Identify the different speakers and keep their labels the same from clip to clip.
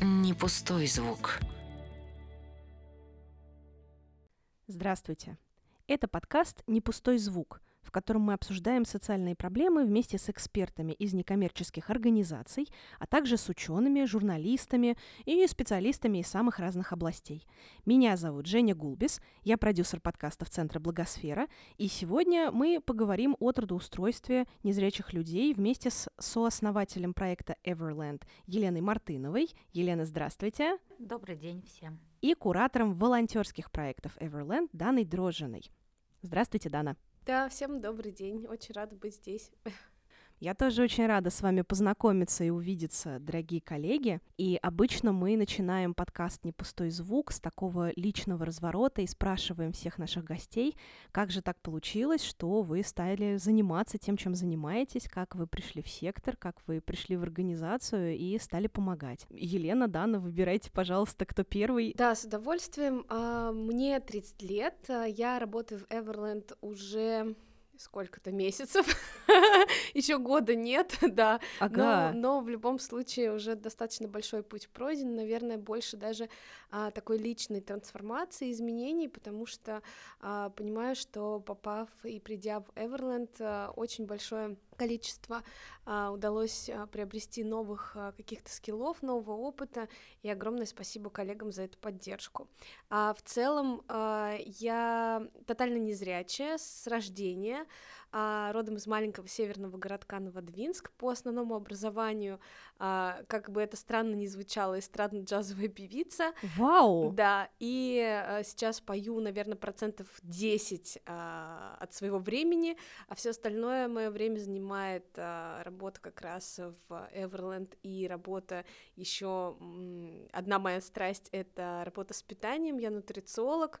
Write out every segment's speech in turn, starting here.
Speaker 1: не пустой звук.
Speaker 2: Здравствуйте. Это подкаст «Не пустой звук», в котором мы обсуждаем социальные проблемы вместе с экспертами из некоммерческих организаций, а также с учеными, журналистами и специалистами из самых разных областей. Меня зовут Женя Гулбис, я продюсер подкастов Центра Благосфера, и сегодня мы поговорим о трудоустройстве незрячих людей вместе с сооснователем проекта Everland Еленой Мартыновой. Елена, здравствуйте.
Speaker 3: Добрый день всем.
Speaker 2: И куратором волонтерских проектов Everland Даной Дрожжиной. Здравствуйте, Дана.
Speaker 4: Да, всем добрый день. Очень рада быть здесь.
Speaker 2: Я тоже очень рада с вами познакомиться и увидеться, дорогие коллеги. И обычно мы начинаем подкаст «Не пустой звук» с такого личного разворота и спрашиваем всех наших гостей, как же так получилось, что вы стали заниматься тем, чем занимаетесь, как вы пришли в сектор, как вы пришли в организацию и стали помогать. Елена, Дана, выбирайте, пожалуйста, кто первый.
Speaker 4: Да, с удовольствием. А, мне 30 лет, я работаю в Everland уже сколько-то месяцев, еще года нет, да, ага. но, но в любом случае уже достаточно большой путь пройден, наверное, больше даже а, такой личной трансформации, изменений, потому что а, понимаю, что попав и придя в Everland, а, очень большое количество а, удалось а, приобрести новых а, каких-то скиллов, нового опыта, и огромное спасибо коллегам за эту поддержку. В целом я тотально незрячая с рождения, родом из маленького северного городка Новодвинск. По основному образованию, а, как бы это странно ни звучало, эстрадно-джазовая певица.
Speaker 2: Вау!
Speaker 4: Да, и а, сейчас пою, наверное, процентов 10 а, от своего времени, а все остальное мое время занимает а, работа как раз в Everland и работа еще одна моя страсть — это работа с питанием, я нутрициолог,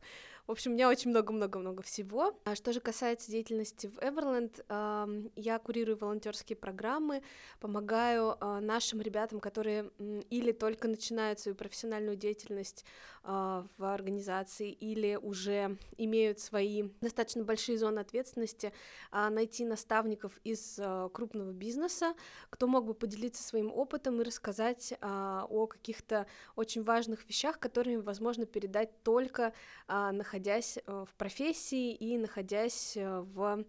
Speaker 4: в общем, у меня очень много-много-много всего. А что же касается деятельности в Everland, я курирую волонтерские программы, помогаю а, нашим ребятам, которые или только начинают свою профессиональную деятельность а, в организации, или уже имеют свои достаточно большие зоны ответственности, а, найти наставников из крупного бизнеса, кто мог бы поделиться своим опытом и рассказать о каких-то очень важных вещах, которые возможно передать только находясь находясь э, в профессии и находясь э, в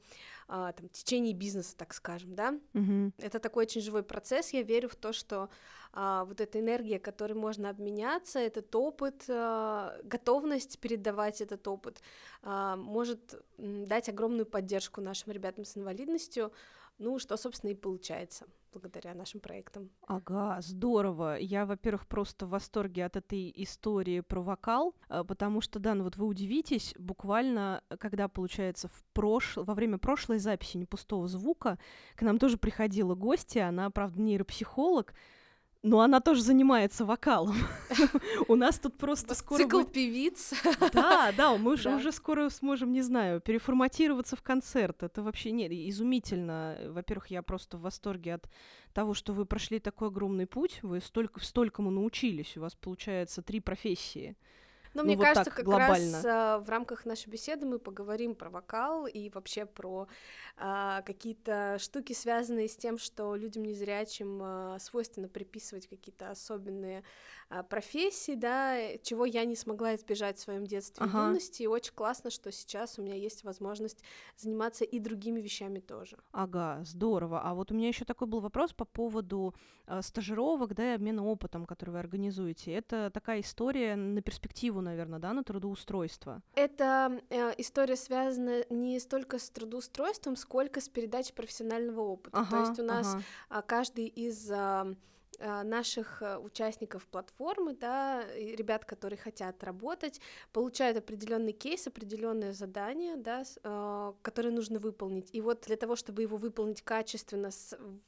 Speaker 4: а, там, течении бизнеса, так скажем, да.
Speaker 2: Mm-hmm.
Speaker 4: Это такой очень живой процесс. Я верю в то, что а, вот эта энергия, которой можно обменяться, этот опыт, а, готовность передавать этот опыт, а, может дать огромную поддержку нашим ребятам с инвалидностью, ну, что, собственно, и получается благодаря нашим проектам.
Speaker 2: Ага, здорово. Я, во-первых, просто в восторге от этой истории про вокал, э, потому что, да, ну вот вы удивитесь, буквально, когда, получается, в прош... во время прошлой записи «Не пустого звука» к нам тоже приходила гостья, она, правда, нейропсихолог, но она тоже занимается вокалом. У нас тут просто скоро...
Speaker 4: Цикл певиц.
Speaker 2: Да, да, мы уже скоро сможем, не знаю, переформатироваться в концерт. Это вообще нет, изумительно. Во-первых, я просто в восторге от того, что вы прошли такой огромный путь, вы столько, столькому научились, у вас, получается, три профессии.
Speaker 4: Но ну, мне вот кажется, как глобально. раз а, в рамках нашей беседы мы поговорим про вокал и вообще про а, какие-то штуки, связанные с тем, что людям незрячим а, свойственно приписывать какие-то особенные а, профессии, да, чего я не смогла избежать в своем детстве ага. и юности. И очень классно, что сейчас у меня есть возможность заниматься и другими вещами тоже.
Speaker 2: Ага, здорово. А вот у меня еще такой был вопрос по поводу э, стажировок, да, и обмена опытом, который вы организуете. Это такая история на перспективу наверное, да, на трудоустройство?
Speaker 4: Это э, история связана не столько с трудоустройством, сколько с передачей профессионального опыта. Ага, То есть у нас ага. каждый из Э, наших э, участников платформы, да, ребят, которые хотят работать, получают определенный кейс, определенное задание, да, э, которое нужно выполнить. И вот для того, чтобы его выполнить качественно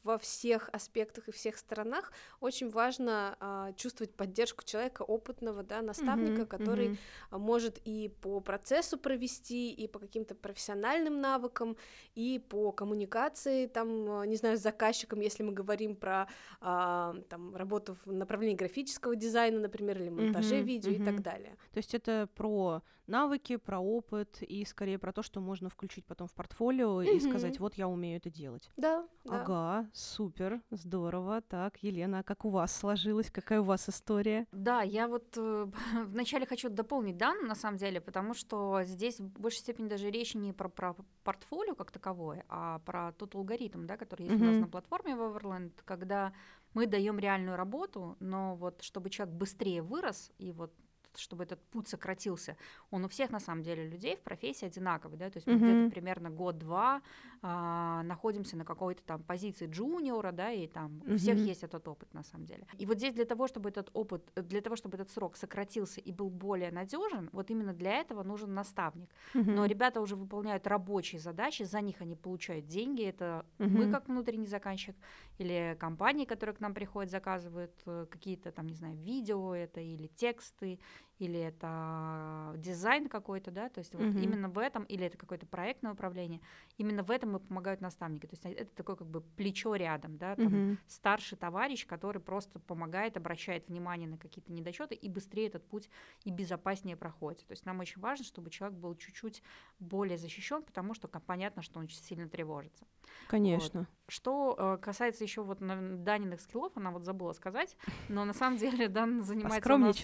Speaker 4: во всех аспектах и всех сторонах, очень важно а, чувствовать поддержку человека опытного, да, наставника, mm-hmm, который mm-hmm. может и по процессу провести, и по каким-то профессиональным навыкам, и по коммуникации, там, не знаю, с заказчиком, если мы говорим про а, там работу в направлении графического дизайна, например, или монтаже
Speaker 2: Мгм,
Speaker 4: видео и так далее.
Speaker 2: То есть это про навыки, про опыт и скорее про то, что можно включить потом в портфолио и
Speaker 4: Мгм.
Speaker 2: сказать, вот я умею это делать.
Speaker 4: Да, да.
Speaker 2: Ага, супер, здорово. Так, Елена, а как у вас сложилось? Какая у вас история?
Speaker 3: Да, я вот э, вначале хочу дополнить Дан, на самом деле, потому что здесь в большей степени даже речь не про, про портфолио как таковое, а про тот алгоритм, да, который есть у нас на платформе в Everland, когда мы даем реальную работу, но вот чтобы человек быстрее вырос и вот чтобы этот путь сократился, он у всех на самом деле людей в профессии одинаковый, да, то есть мы
Speaker 2: Мгм.
Speaker 3: где-то примерно год-два а, находимся на какой-то там позиции джуниора, да, и там у всех есть этот опыт на самом деле. И вот здесь для того, чтобы этот опыт, э, для того, чтобы этот срок сократился и был более надежен, вот именно для этого нужен наставник. Но
Speaker 2: Мгм.
Speaker 3: ребята уже выполняют рабочие задачи, за них они получают деньги. Это мы
Speaker 2: Мгм.
Speaker 3: как внутренний заказчик или компании, которые к нам приходят, заказывают э, какие-то там, не знаю, видео это или тексты, или это дизайн какой-то, да, то есть вот
Speaker 2: Мгм.
Speaker 3: именно в этом, или это какое-то проектное управление, именно в этом мы помогают наставники. То есть это такое как бы плечо рядом, да, там
Speaker 2: Мгм.
Speaker 3: старший товарищ, который просто помогает, обращает внимание на какие-то недочеты и быстрее этот путь и безопаснее проходит. То есть нам очень важно, чтобы человек был чуть-чуть более защищен, потому что понятно, что он очень сильно тревожится.
Speaker 2: Конечно.
Speaker 3: Что э, касается еще вот Даниных скиллов, она вот забыла сказать, но на самом деле Дан занимается у нас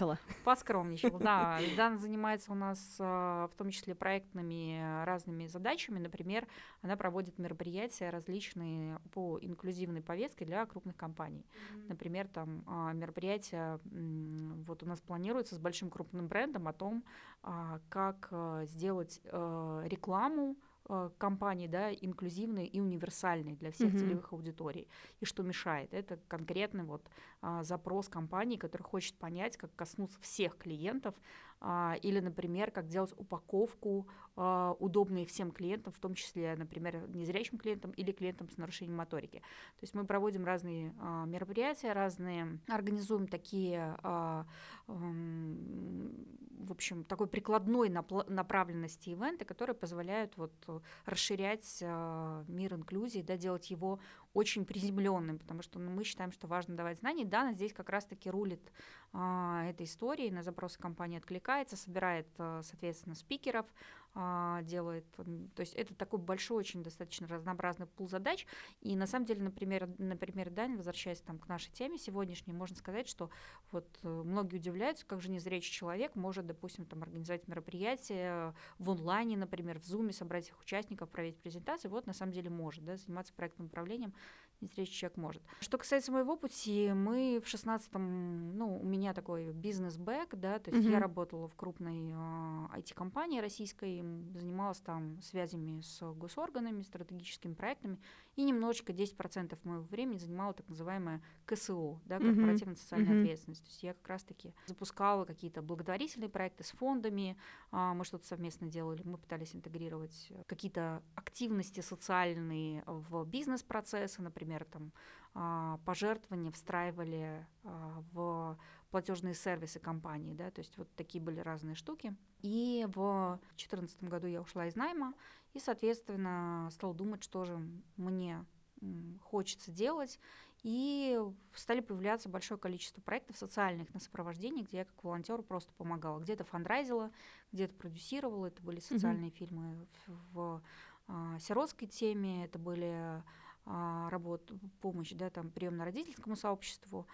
Speaker 2: Поскромничала.
Speaker 3: Поскромничал, да. Дан занимается у нас а, в том числе проектными разными задачами. Например, она проводит мероприятия различные по инклюзивной повестке для крупных компаний. Например, там а, мероприятия вот у нас планируется с большим крупным брендом о том, а, как а, сделать а, рекламу компании, да, инклюзивной и универсальной для всех
Speaker 2: Мгм.
Speaker 3: целевых аудиторий. И что мешает? Это конкретный вот а, запрос компании, который хочет понять, как коснуться всех клиентов, или, например, как делать упаковку а, удобной всем клиентам, в том числе, например, незрячим клиентам или клиентам с нарушением моторики. То есть мы проводим разные а, мероприятия, разные, организуем такие, а, м, в общем, такой прикладной направленности ивенты, которые позволяют вот э, расширять а, мир инклюзии, да, делать его очень приземленным, потому что ну, мы считаем, что важно давать знания. Дана здесь как раз-таки рулит а, этой историей, на запросы компании откликается, собирает, а, соответственно, спикеров, делает. м, То есть это такой большой, очень достаточно разнообразный пул задач. И на самом деле, например, например, Дань, возвращаясь там к нашей теме сегодняшней, можно сказать, что вот э, многие удивляются, как же незрячий человек может, допустим, там организовать мероприятие в онлайне, например, в Zoom, собрать всех участников, провести презентацию. Вот на самом деле может, да, заниматься проектным управлением незрячий человек может. Что касается моего пути, мы в шестнадцатом, ну, у меня такой бизнес-бэк, да, то есть я
Speaker 2: Мгм.
Speaker 3: работала в крупной а, IT-компании российской, занималась там связями с госорганами, стратегическими проектами, и немножечко, 10% моего времени занимала так называемая КСО, да, корпоративная социальная
Speaker 2: Мгм.
Speaker 3: ответственность. То есть я как раз-таки запускала какие-то благотворительные проекты с фондами, а, мы что-то совместно делали, мы пытались интегрировать э, какие-то активности социальные в бизнес-процессы, например, там а, пожертвования встраивали а, в платежные сервисы компании, да, то есть вот такие были разные штуки. И в 2014 году я ушла из найма и, соответственно, стала думать, что же мне хочется делать. И стали появляться большое количество проектов социальных на сопровождении, где я как волонтер просто помогала. Где-то фандрайзила, где-то продюсировала. Это были социальные фильмы в, в а, сиротской теме, это были а, работ, помощь, да, там, приемно-родительскому сообществу.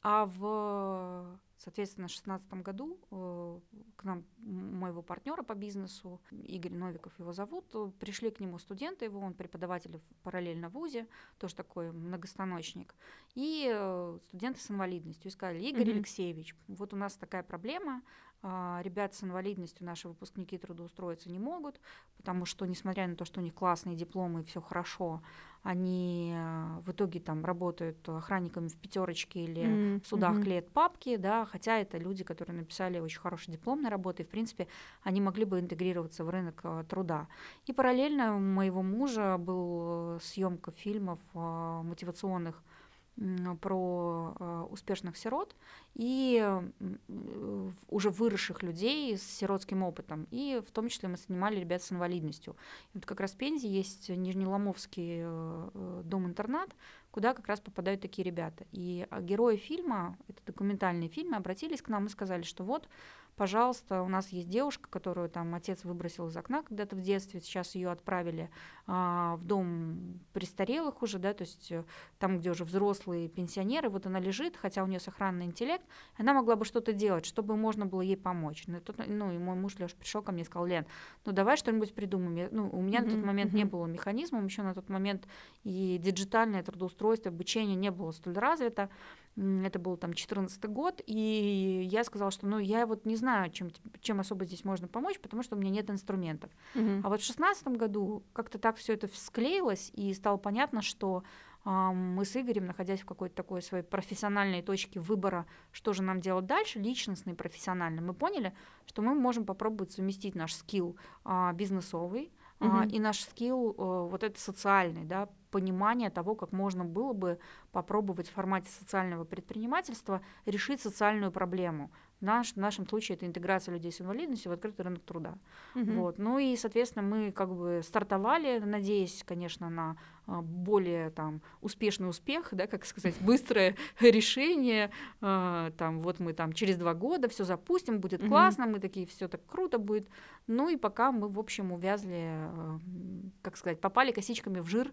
Speaker 3: А в, соответственно, 2016 году э, к нам моего партнера по бизнесу, Игорь Новиков его зовут, э, пришли к нему студенты его, он преподаватель в параллельно вузе, тоже такой многостаночник, и э, студенты с инвалидностью. И сказали, Игорь
Speaker 2: Мгм.
Speaker 3: Алексеевич, вот у нас такая проблема, а, ребята с инвалидностью, наши выпускники трудоустроиться не могут, потому что, несмотря на то, что у них классные дипломы и все хорошо, они э, в итоге там работают охранниками в пятерочке или
Speaker 2: М,
Speaker 3: в судах клеят папки, да, хотя это люди, которые написали очень хороший дипломной работы, и, в принципе, они могли бы интегрироваться в рынок э, труда. И параллельно у моего мужа был съемка фильмов э, мотивационных про э, успешных сирот и э, уже выросших людей с сиротским опытом. И в том числе мы снимали ребят с инвалидностью. И вот как раз в Пензе есть Нижнеломовский э, дом-интернат, куда как раз попадают такие ребята. И а, герои фильма, это документальные фильмы, обратились к нам и сказали, что вот, пожалуйста, у нас есть девушка, которую там отец выбросил из окна когда-то в детстве, сейчас ее отправили а, в дом престарелых уже, да, то есть э, там, где уже взрослые пенсионеры, вот она лежит, хотя у нее сохранный интеллект, она могла бы что-то делать, чтобы можно было ей помочь. Ну, тут, ну и мой муж Леша пришел ко мне и сказал, Лен, ну давай что-нибудь придумаем. Я- ну, у меня на тот момент не
Speaker 2: мгм.
Speaker 3: было механизмов, еще на тот момент и диджитальное трудоустройство, обучение не было столь развито. Это был там 14 год, и я сказала, что ну я вот не знаю, чем, чем особо здесь можно помочь, потому что у меня нет инструментов.
Speaker 2: Мгм.
Speaker 3: А вот в шестнадцатом году как-то так все это склеилось, и стало понятно, что а, мы с Игорем, находясь в какой-то такой своей профессиональной точке выбора, что же нам делать дальше, личностно и профессионально, мы поняли, что мы можем попробовать совместить наш скилл а, бизнесовый а,
Speaker 2: Мгм.
Speaker 3: и наш скилл э, вот это социальный, да, понимание того, как можно было бы попробовать в формате социального предпринимательства решить социальную проблему. Наш, в нашем случае это интеграция людей с инвалидностью в открытый рынок труда.
Speaker 2: Мгм.
Speaker 3: Вот. Ну и, соответственно, мы как бы стартовали, надеясь, конечно, на а, более там успешный успех, да, как сказать, быстрое решение. а, Там вот мы там через два года все запустим, будет
Speaker 2: Мгм.
Speaker 3: классно, мы такие, все так круто будет. Ну и пока мы, в общем, увязли, а, как сказать, попали косичками в жир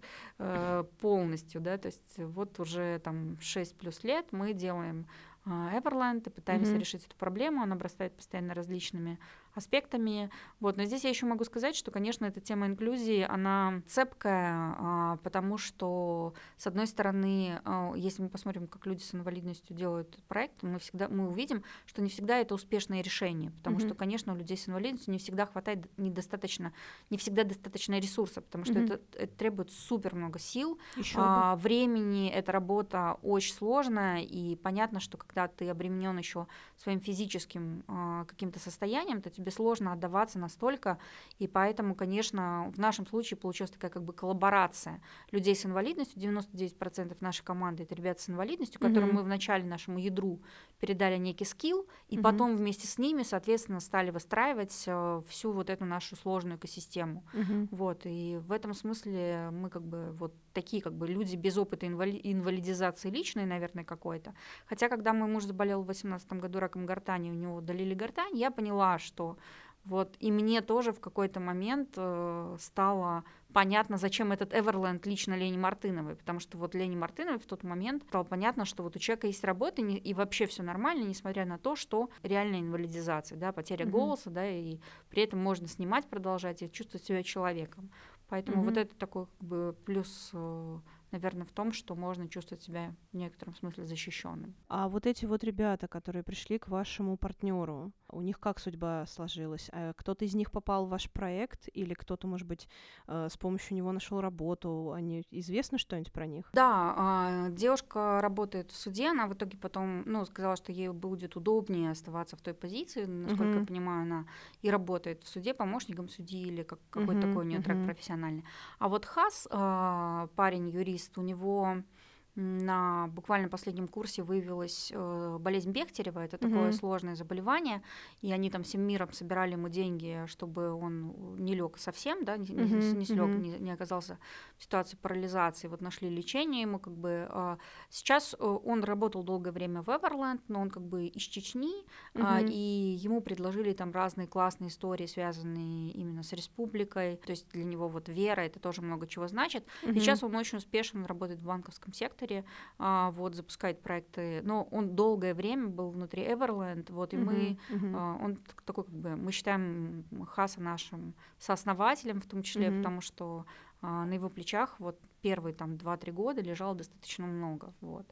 Speaker 3: полностью, да, то есть вот уже там 6 плюс лет мы делаем а, Everland и пытаемся
Speaker 2: Мгм.
Speaker 3: решить эту проблему, она обрастает постоянно различными аспектами. Вот, но здесь я еще могу сказать, что, конечно, эта тема инклюзии, она цепкая, а, потому что, с одной стороны, а, если мы посмотрим, как люди с инвалидностью делают проект, мы всегда мы увидим, что не всегда это успешное решение, потому
Speaker 2: Мгм.
Speaker 3: что, конечно, у людей с инвалидностью не всегда хватает недостаточно, не всегда достаточно ресурсов, потому что
Speaker 2: Мгм.
Speaker 3: это, это требует супер много сил,
Speaker 2: Ещё бы.
Speaker 3: а, времени эта работа очень сложная, и понятно, что когда ты обременен еще своим физическим а, каким-то состоянием, то тебе сложно отдаваться настолько, и поэтому, конечно, в нашем случае получилась такая как бы коллаборация людей с инвалидностью. 99% нашей команды это ребята с инвалидностью, которым
Speaker 2: Мгм.
Speaker 3: мы вначале нашему ядру передали некий скилл, и
Speaker 2: Мгм.
Speaker 3: потом вместе с ними, соответственно, стали выстраивать э, всю вот эту нашу сложную экосистему.
Speaker 2: Мгм.
Speaker 3: Вот, и в этом смысле мы как бы вот такие как бы люди без опыта инвали- инвалидизации личной, наверное, какой-то. Хотя, когда мой муж заболел в 2018 году раком гортани, у него удалили гортань, я поняла, что вот и мне тоже в какой-то момент э, стало понятно, зачем этот Эверленд лично Лене Мартыновой, потому что вот Лене Мартыновой в тот момент стало понятно, что вот у человека есть работа, не- и вообще все нормально, несмотря на то, что реальная инвалидизация, да, потеря
Speaker 2: Мгм.
Speaker 3: голоса, да, и при этом можно снимать, продолжать и чувствовать себя человеком. Поэтому вот
Speaker 2: Мгм.
Speaker 3: это такой как бы плюс, наверное, в том, что можно чувствовать себя в некотором смысле защищенным.
Speaker 2: А вот эти вот ребята, которые пришли к вашему партнеру, у них как судьба сложилась? А Кто-то из них попал в ваш проект, или кто-то, может быть, э, с помощью него нашел работу? Они известно что-нибудь про них?
Speaker 3: Да, а, девушка работает в суде, она в итоге потом, ну, сказала, что ей будет удобнее оставаться в той позиции, насколько я
Speaker 2: Мгм.
Speaker 3: понимаю, она и работает в суде помощником судьи или как, какой-то
Speaker 2: Мгм,
Speaker 3: такой у нее трек
Speaker 2: мгм.
Speaker 3: профессиональный. А вот Хас, а, парень юрист, у него на буквально последнем курсе выявилась э, болезнь Бехтерева, это такое
Speaker 2: Мгм.
Speaker 3: сложное заболевание, и они там всем миром собирали ему деньги, чтобы он не лег совсем, да, не,
Speaker 2: Мгм,
Speaker 3: не слег,
Speaker 2: мгм.
Speaker 3: не, не оказался в ситуации парализации. Вот нашли лечение ему, как бы. а, Сейчас э, он работал долгое время в Эверленд, но он как бы из Чечни, а,
Speaker 2: Мгм.
Speaker 3: и ему предложили там разные классные истории, связанные именно с республикой. То есть для него вот вера это тоже много чего значит.
Speaker 2: Мгм.
Speaker 3: Сейчас он очень успешно работает в банковском секторе, а, вот запускает проекты. Но он долгое время был внутри Эверленд, вот и мы а, Он так- такой, как бы, мы считаем Хаса нашим сооснователем, в том числе, потому что а, на его плечах вот первые там 2-3 года лежало достаточно много. Вот.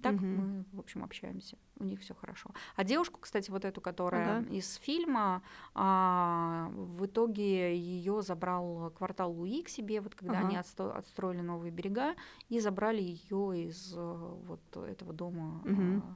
Speaker 3: Так
Speaker 2: Мгм.
Speaker 3: мы, в общем, общаемся. У них все хорошо. А девушку, кстати, вот эту, которая
Speaker 2: Ага.
Speaker 3: из фильма, а, в итоге ее забрал квартал Луи к себе, вот когда они
Speaker 2: Ага.
Speaker 3: отсто- отстроили новые берега, и забрали ее из э, вот этого дома
Speaker 2: Мгм,
Speaker 3: а,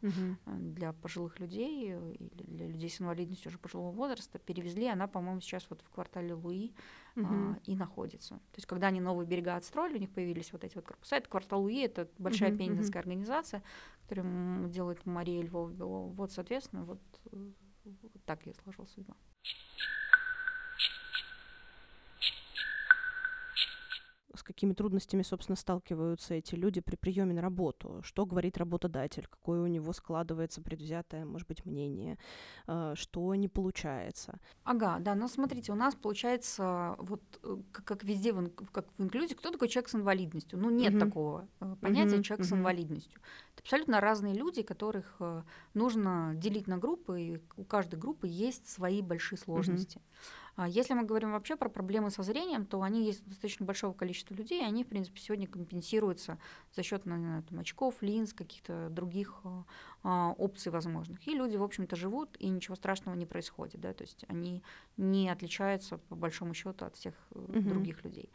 Speaker 3: э, для пожилых людей э, или для людей с инвалидностью уже пожилого возраста перевезли. Она, по-моему, сейчас вот в квартале Луи
Speaker 2: Мгм.
Speaker 3: а, и находится. То есть, когда они новые берега отстроили, у них появились вот эти вот корпуса. Это квартал УИ, это большая
Speaker 2: мгм.
Speaker 3: пензенская организация, которую делает Мария Львова. Вот, соответственно, вот, э, вот так я сложила судьба.
Speaker 2: С какими трудностями, собственно, сталкиваются эти люди при приеме на работу? Что говорит работодатель? Какое у него складывается предвзятое, может быть, мнение? э, Что не получается?
Speaker 3: Ага, да, ну смотрите, у нас получается вот э, как, как везде, в, как в инклюзии, кто такой человек с инвалидностью? Ну нет
Speaker 2: Мгм.
Speaker 3: такого э, понятия
Speaker 2: Мгм,
Speaker 3: человек с
Speaker 2: мгм.
Speaker 3: инвалидностью. Абсолютно разные люди, которых э, нужно делить на группы, и у каждой группы есть свои большие сложности. А Если мы говорим вообще про проблемы со зрением, то они есть у достаточно большого количества людей, и они, в принципе, сегодня компенсируются за счет там, очков, линз, каких-то других э, а, опций возможных. И люди, в общем-то, живут, и ничего страшного не происходит. Да? То есть они не отличаются, по большому счету, от всех
Speaker 2: Мгм.
Speaker 3: других людей.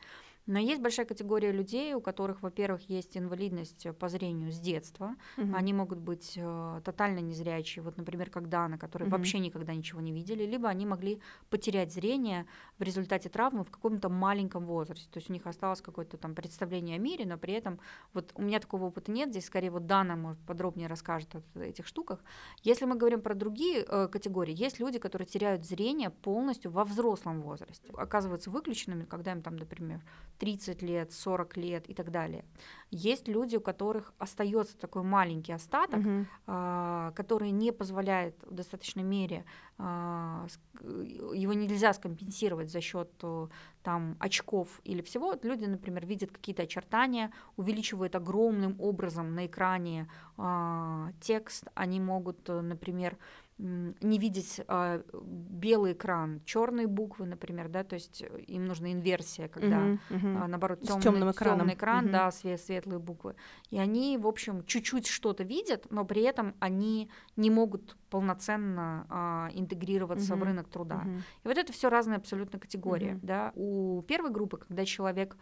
Speaker 3: Но есть большая категория людей, у которых, во-первых, есть инвалидность по зрению с детства.
Speaker 2: Мгм.
Speaker 3: Они могут быть э, тотально незрячие, вот, например, как Дана, которые
Speaker 2: Мгм.
Speaker 3: вообще никогда ничего не видели, либо они могли потерять зрение в результате травмы в каком-то маленьком возрасте. То есть у них осталось какое-то там представление о мире, но при этом вот у меня такого опыта нет. Здесь скорее вот Дана может подробнее расскажет о этих штуках. Если мы говорим про другие э, категории, есть люди, которые теряют зрение полностью во взрослом возрасте, оказываются выключенными, когда им там, например, 30 лет, 40 лет и так далее. Есть люди, у которых остается такой маленький остаток,
Speaker 2: Мгм.
Speaker 3: а, который не позволяет в достаточной мере а, ск- его нельзя скомпенсировать за счет э, там очков или всего. Люди, например, видят какие-то очертания, увеличивают огромным образом на экране а, текст. Они могут, э, например, не видеть а, белый экран, черные буквы, например, да, то есть э, им нужна инверсия, когда
Speaker 2: мгм.
Speaker 3: а, наоборот, темный,
Speaker 2: тёмным экраном.
Speaker 3: экран,
Speaker 2: Мгм.
Speaker 3: да, све- светлые буквы. И они, в общем, чуть-чуть что-то видят, но при этом они не могут полноценно а, интегрироваться в
Speaker 2: Мгм.
Speaker 3: рынок труда.
Speaker 2: Мгм.
Speaker 3: И вот это все разные абсолютно категории.
Speaker 2: Мгм.
Speaker 3: Да. У первой группы, когда человек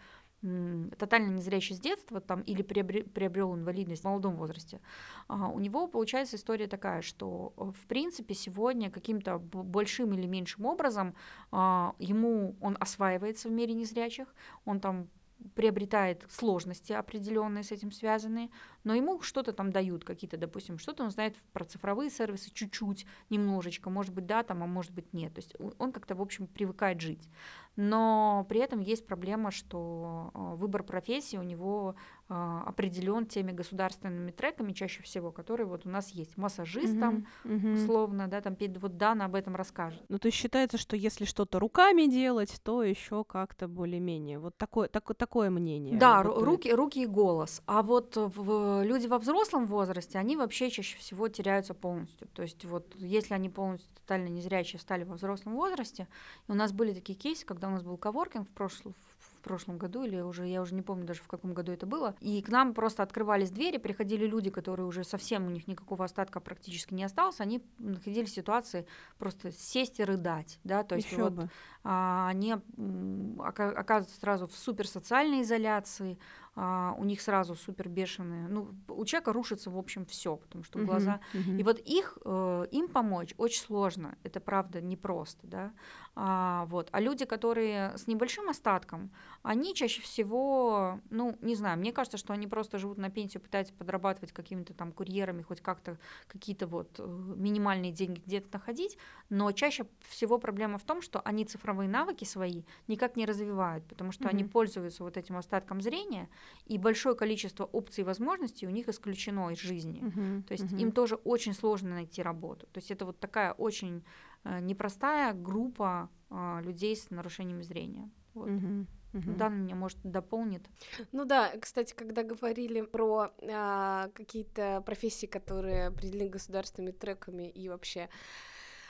Speaker 3: тотально незрячий с детства там, или приобрел инвалидность в молодом возрасте, а, у него получается история такая, что э, в принципе сегодня каким-то большим или меньшим образом а, ему он осваивается в мире незрячих, он там приобретает сложности определенные с этим связанные, но ему что-то там дают, какие-то, допустим, что-то он знает про цифровые сервисы чуть-чуть, немножечко, может быть, да, там, а может быть, нет. То есть он как-то, в общем, привыкает жить. Но при этом есть проблема, что э, выбор профессии у него определен теми государственными треками чаще всего, которые вот у нас есть. Массажист там,
Speaker 2: Мгм, мгм.
Speaker 3: условно, да, там вот Дана об этом расскажет.
Speaker 2: Ну, то есть считается, что если что-то руками делать, то еще как-то более-менее. Вот такое, тако- такое мнение.
Speaker 3: Да,
Speaker 2: бытует.
Speaker 3: руки, руки и голос. А вот в, люди во взрослом возрасте, они вообще чаще всего теряются полностью. То есть вот если они полностью тотально незрячие стали во взрослом возрасте, и у нас были такие кейсы, когда у нас был коворкинг в прошлом, в прошлом году, или уже, я уже не помню даже в каком году это было, и к нам просто открывались двери, приходили люди, которые уже совсем у них никакого остатка практически не осталось, они находились в ситуации просто сесть и рыдать, да, то есть
Speaker 2: Ещё
Speaker 3: вот
Speaker 2: бы.
Speaker 3: а, они оказываются сразу в суперсоциальной изоляции, а, у них сразу супер бешеные. Ну, у человека рушится, в общем, все, потому что
Speaker 2: Мгм,
Speaker 3: глаза.
Speaker 2: мгм.
Speaker 3: И вот их, э, им помочь очень сложно, это правда непросто, да. А, вот. а люди, которые с небольшим остатком, они чаще всего, ну, не знаю, мне кажется, что они просто живут на пенсию, пытаются подрабатывать какими-то там курьерами, хоть как-то какие-то вот э, минимальные деньги где-то находить, но чаще всего проблема в том, что они цифровые навыки свои никак не развивают, потому что они
Speaker 2: Мгм.
Speaker 3: пользуются вот этим остатком зрения, и большое количество опций и возможностей у них исключено из жизни.
Speaker 2: Мгм,
Speaker 3: То есть
Speaker 2: мгм.
Speaker 3: им тоже очень сложно найти работу. То есть это вот такая очень э, непростая группа а, людей с нарушениями зрения. Вот.
Speaker 2: Мгм, мгм.
Speaker 3: Дана меня, может, дополнит.
Speaker 4: Ну да, кстати, когда говорили про а, какие-то профессии, которые определены государственными треками и вообще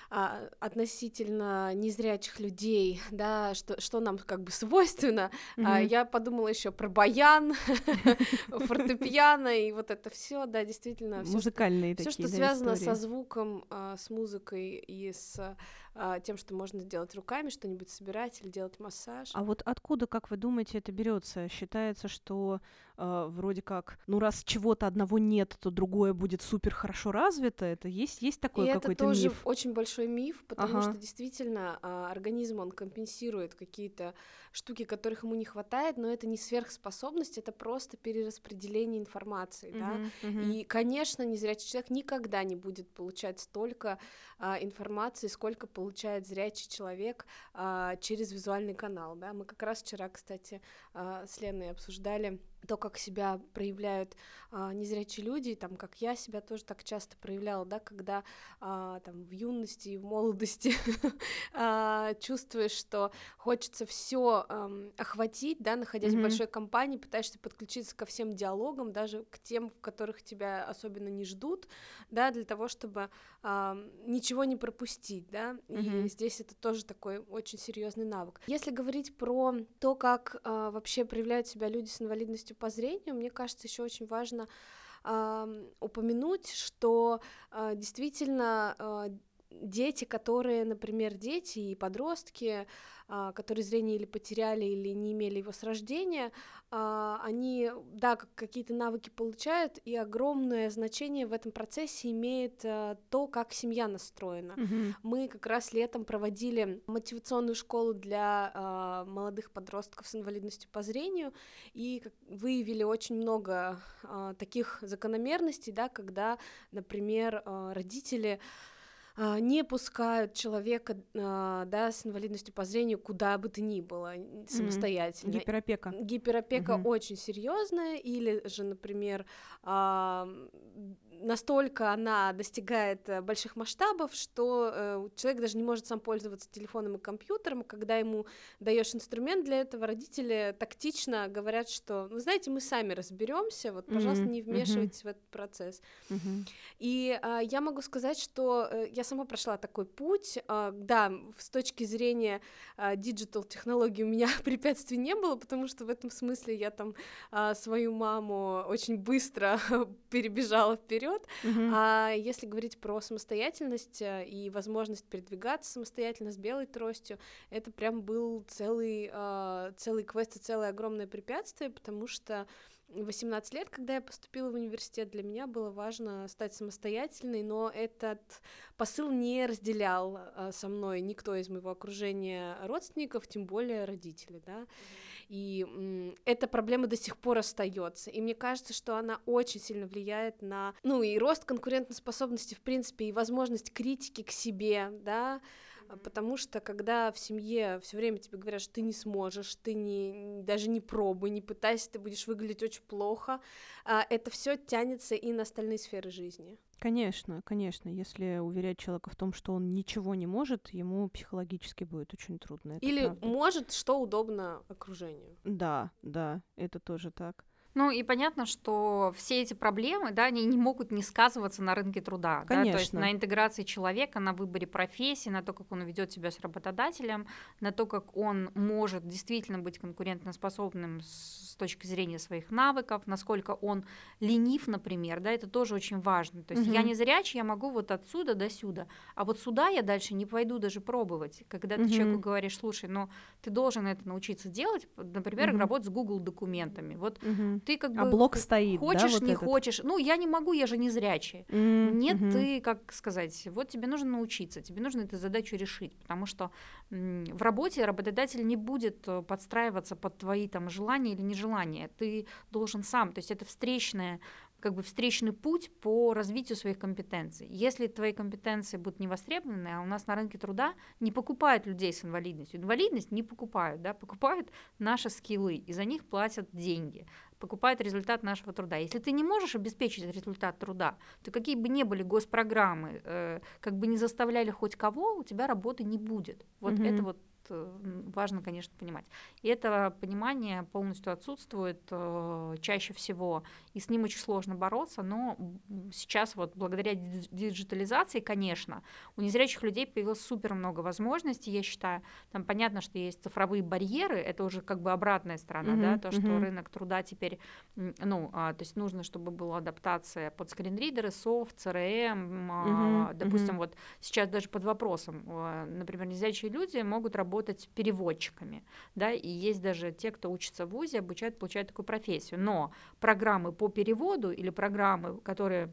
Speaker 4: а, относительно незрячих людей, да, что, что нам как бы свойственно, а,
Speaker 2: Мгм.
Speaker 4: я подумала еще про баян, фортепиано и вот это все, да, действительно, все,
Speaker 2: Музыкальные
Speaker 4: все,
Speaker 2: такие
Speaker 4: что связано со звуком, а, с музыкой и с а, тем, что можно делать руками, что-нибудь собирать или делать массаж.
Speaker 2: А вот откуда, как вы думаете, это берется? Считается, что э, вроде как, ну раз чего-то одного нет, то другое будет супер хорошо развито. Это есть есть такой
Speaker 4: и это
Speaker 2: какой-то
Speaker 4: тоже
Speaker 2: миф?
Speaker 4: очень большой миф, потому
Speaker 2: Ага.
Speaker 4: что действительно а, организм он компенсирует какие-то штуки, которых ему не хватает, но это не сверхспособность, это просто перераспределение информации, да.
Speaker 2: Мгм, мгм.
Speaker 4: И, конечно, незрячий человек никогда не будет получать столько а, информации, сколько получает зрячий человек а, через визуальный канал. Да? Мы как раз вчера, кстати, а, с Леной обсуждали то, как себя проявляют а, незрячие люди, и там, как я себя тоже так часто проявляла, да, когда а, там в юности и в молодости а, чувствуешь, что хочется все охватить, да, находясь в большой компании, пытаешься подключиться ко всем диалогам, даже к тем, в которых тебя особенно не ждут, да, для того, чтобы ничего не пропустить, да, и
Speaker 2: Мгм.
Speaker 4: здесь это тоже такой очень серьезный навык. Если говорить про то, как а, вообще проявляют себя люди с инвалидностью по зрению, мне кажется, еще очень важно упомянуть, что а, действительно а, дети, которые, например, дети и подростки, а, которые зрение или потеряли, или не имели его с рождения, а, они, да, как- какие-то навыки получают, и огромное значение в этом процессе имеет а, то, как семья настроена.
Speaker 2: Мгм.
Speaker 4: Мы как раз летом проводили мотивационную школу для а, молодых подростков с инвалидностью по зрению и выявили очень много таких закономерностей, да, когда, например, родители а, не пускают человека а, да, с инвалидностью по зрению куда бы то ни было самостоятельно.
Speaker 2: Гиперопека.
Speaker 4: Гиперопека
Speaker 2: Мгм.
Speaker 4: очень серьезная, или же, например, а, настолько она достигает э, больших масштабов, что э, человек даже не может сам пользоваться телефоном и компьютером. Когда ему даешь инструмент для этого, родители тактично говорят, что, ну знаете, мы сами разберемся, вот, пожалуйста,
Speaker 2: Мгм,
Speaker 4: не вмешивайтесь в этот процесс.
Speaker 2: Мгм.
Speaker 4: И а, я могу сказать, что э, я сама прошла такой путь. А, да, с точки зрения digital технологий у меня препятствий не было, потому что в этом смысле я там а, свою маму очень быстро перебежала вперед.
Speaker 2: Мгм.
Speaker 4: А если говорить про самостоятельность э, и возможность передвигаться самостоятельно с белой тростью, это прям был целый, а, целый квест и целое огромное препятствие, потому что 18 лет, когда я поступила в университет, для меня было важно стать самостоятельной, но этот посыл не разделял а, со мной никто из моего окружения родственников, тем более родители, да. И эта проблема до сих пор остается. И мне кажется, что она очень сильно влияет на, ну, и рост конкурентоспособности, в принципе, и возможность критики к себе, да, а, Потому что когда в семье все время тебе говорят, что ты не сможешь, ты не, даже не пробуй, не пытайся, ты будешь выглядеть очень плохо, а, это все тянется и на остальные сферы жизни.
Speaker 2: Конечно, конечно. Если уверять человека в том, что он ничего не может, ему психологически будет очень трудно.
Speaker 4: Или
Speaker 2: правда.
Speaker 4: может, что удобно окружению.
Speaker 2: Да, да, это тоже так.
Speaker 3: Ну и понятно, что все эти проблемы, да, они не могут не сказываться на рынке труда, да, то есть
Speaker 2: Конечно.
Speaker 3: на интеграции человека, на выборе профессии, на то, как он ведет себя с работодателем, на то, как он может действительно быть конкурентоспособным с точки зрения своих навыков, насколько он ленив, например, да, это тоже очень важно. То есть я
Speaker 2: Мгм.
Speaker 3: не зрячий, я могу вот отсюда до сюда, а вот сюда я дальше не пойду даже пробовать. Когда ты
Speaker 2: Мгм.
Speaker 3: человеку говоришь, слушай, ну ты должен это научиться делать, например,
Speaker 2: Мгм.
Speaker 3: работать с Google документами. Вот
Speaker 2: Мгм.
Speaker 3: Ты как
Speaker 2: А
Speaker 3: бы
Speaker 2: блок стоит, да,
Speaker 3: хочешь,
Speaker 2: вот
Speaker 3: не
Speaker 2: этот?
Speaker 3: хочешь. Ну, я не могу, я же не зрячий.
Speaker 2: М,
Speaker 3: Нет,
Speaker 2: мгм.
Speaker 3: ты, как сказать, вот тебе нужно научиться, тебе нужно эту задачу решить, потому что в работе работодатель не будет э, подстраиваться под твои там желания или нежелания. Ты должен сам, то есть это встречное как бы встречный путь по развитию своих компетенций. Если твои компетенции будут не востребованы, а у нас на рынке труда не покупают людей с инвалидностью. Инвалидность не покупают, да, покупают наши скиллы, и за них платят деньги покупают результат нашего труда. Если ты не можешь обеспечить результат труда, то какие бы ни были госпрограммы, э, как бы не заставляли хоть кого, у тебя работы не будет. Вот
Speaker 2: Мгм.
Speaker 3: это вот важно, конечно, понимать. И это понимание полностью отсутствует э, чаще всего, и с ним очень сложно бороться, но сейчас вот благодаря дидж- диджитализации, конечно, у незрячих людей появилось супер много возможностей, я считаю. Там понятно, что есть цифровые барьеры, это уже как бы обратная сторона, да,
Speaker 2: Мгм,
Speaker 3: то, что
Speaker 2: мгм.
Speaker 3: рынок труда теперь, ну, а, то есть нужно, чтобы была адаптация под скринридеры, софт, CRM, а,
Speaker 2: Мгм,
Speaker 3: допустим,
Speaker 2: мгм.
Speaker 3: вот сейчас даже под вопросом, а, например, незрячие люди могут работать переводчиками, да, и есть даже те, кто учится в ВУЗе, обучают, получают такую профессию, но программы по переводу или программы, которые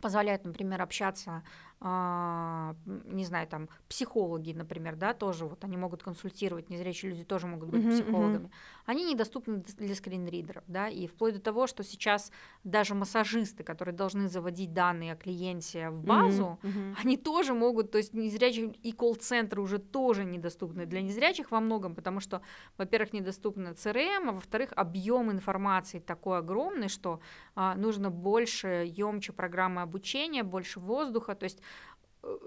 Speaker 3: позволяют, например, общаться не знаю, там психологи, например, да, тоже вот они могут консультировать, незрячие люди тоже могут быть психологами. Они недоступны для скринридеров, да, и вплоть до того, что сейчас даже массажисты, которые должны заводить данные о клиенте в базу, они тоже могут, то есть незрячие и колл-центры уже тоже недоступны для незрячих во многом, потому что, во-первых, недоступны CRM, а во-вторых, объем информации такой огромный, что а, нужно больше, емче программы обучения, больше воздуха, то есть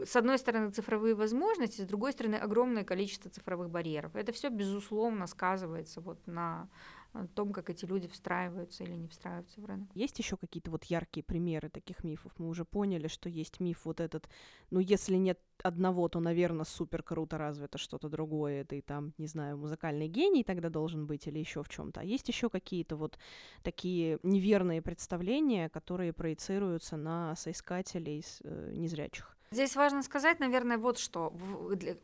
Speaker 3: с одной стороны цифровые возможности, с другой стороны огромное количество цифровых барьеров. Это все безусловно сказывается вот на э, том, как эти люди встраиваются или не встраиваются в рынок.
Speaker 2: Есть еще какие-то вот яркие примеры таких мифов? Мы уже поняли, что есть миф вот этот, ну, если нет одного, то, наверное, супер круто развито что-то другое, ты там, не знаю, музыкальный гений тогда должен быть или еще в чем-то. А есть еще какие-то вот такие неверные представления, которые проецируются на соискателей э, незрячих.
Speaker 3: Здесь важно сказать, наверное, вот что.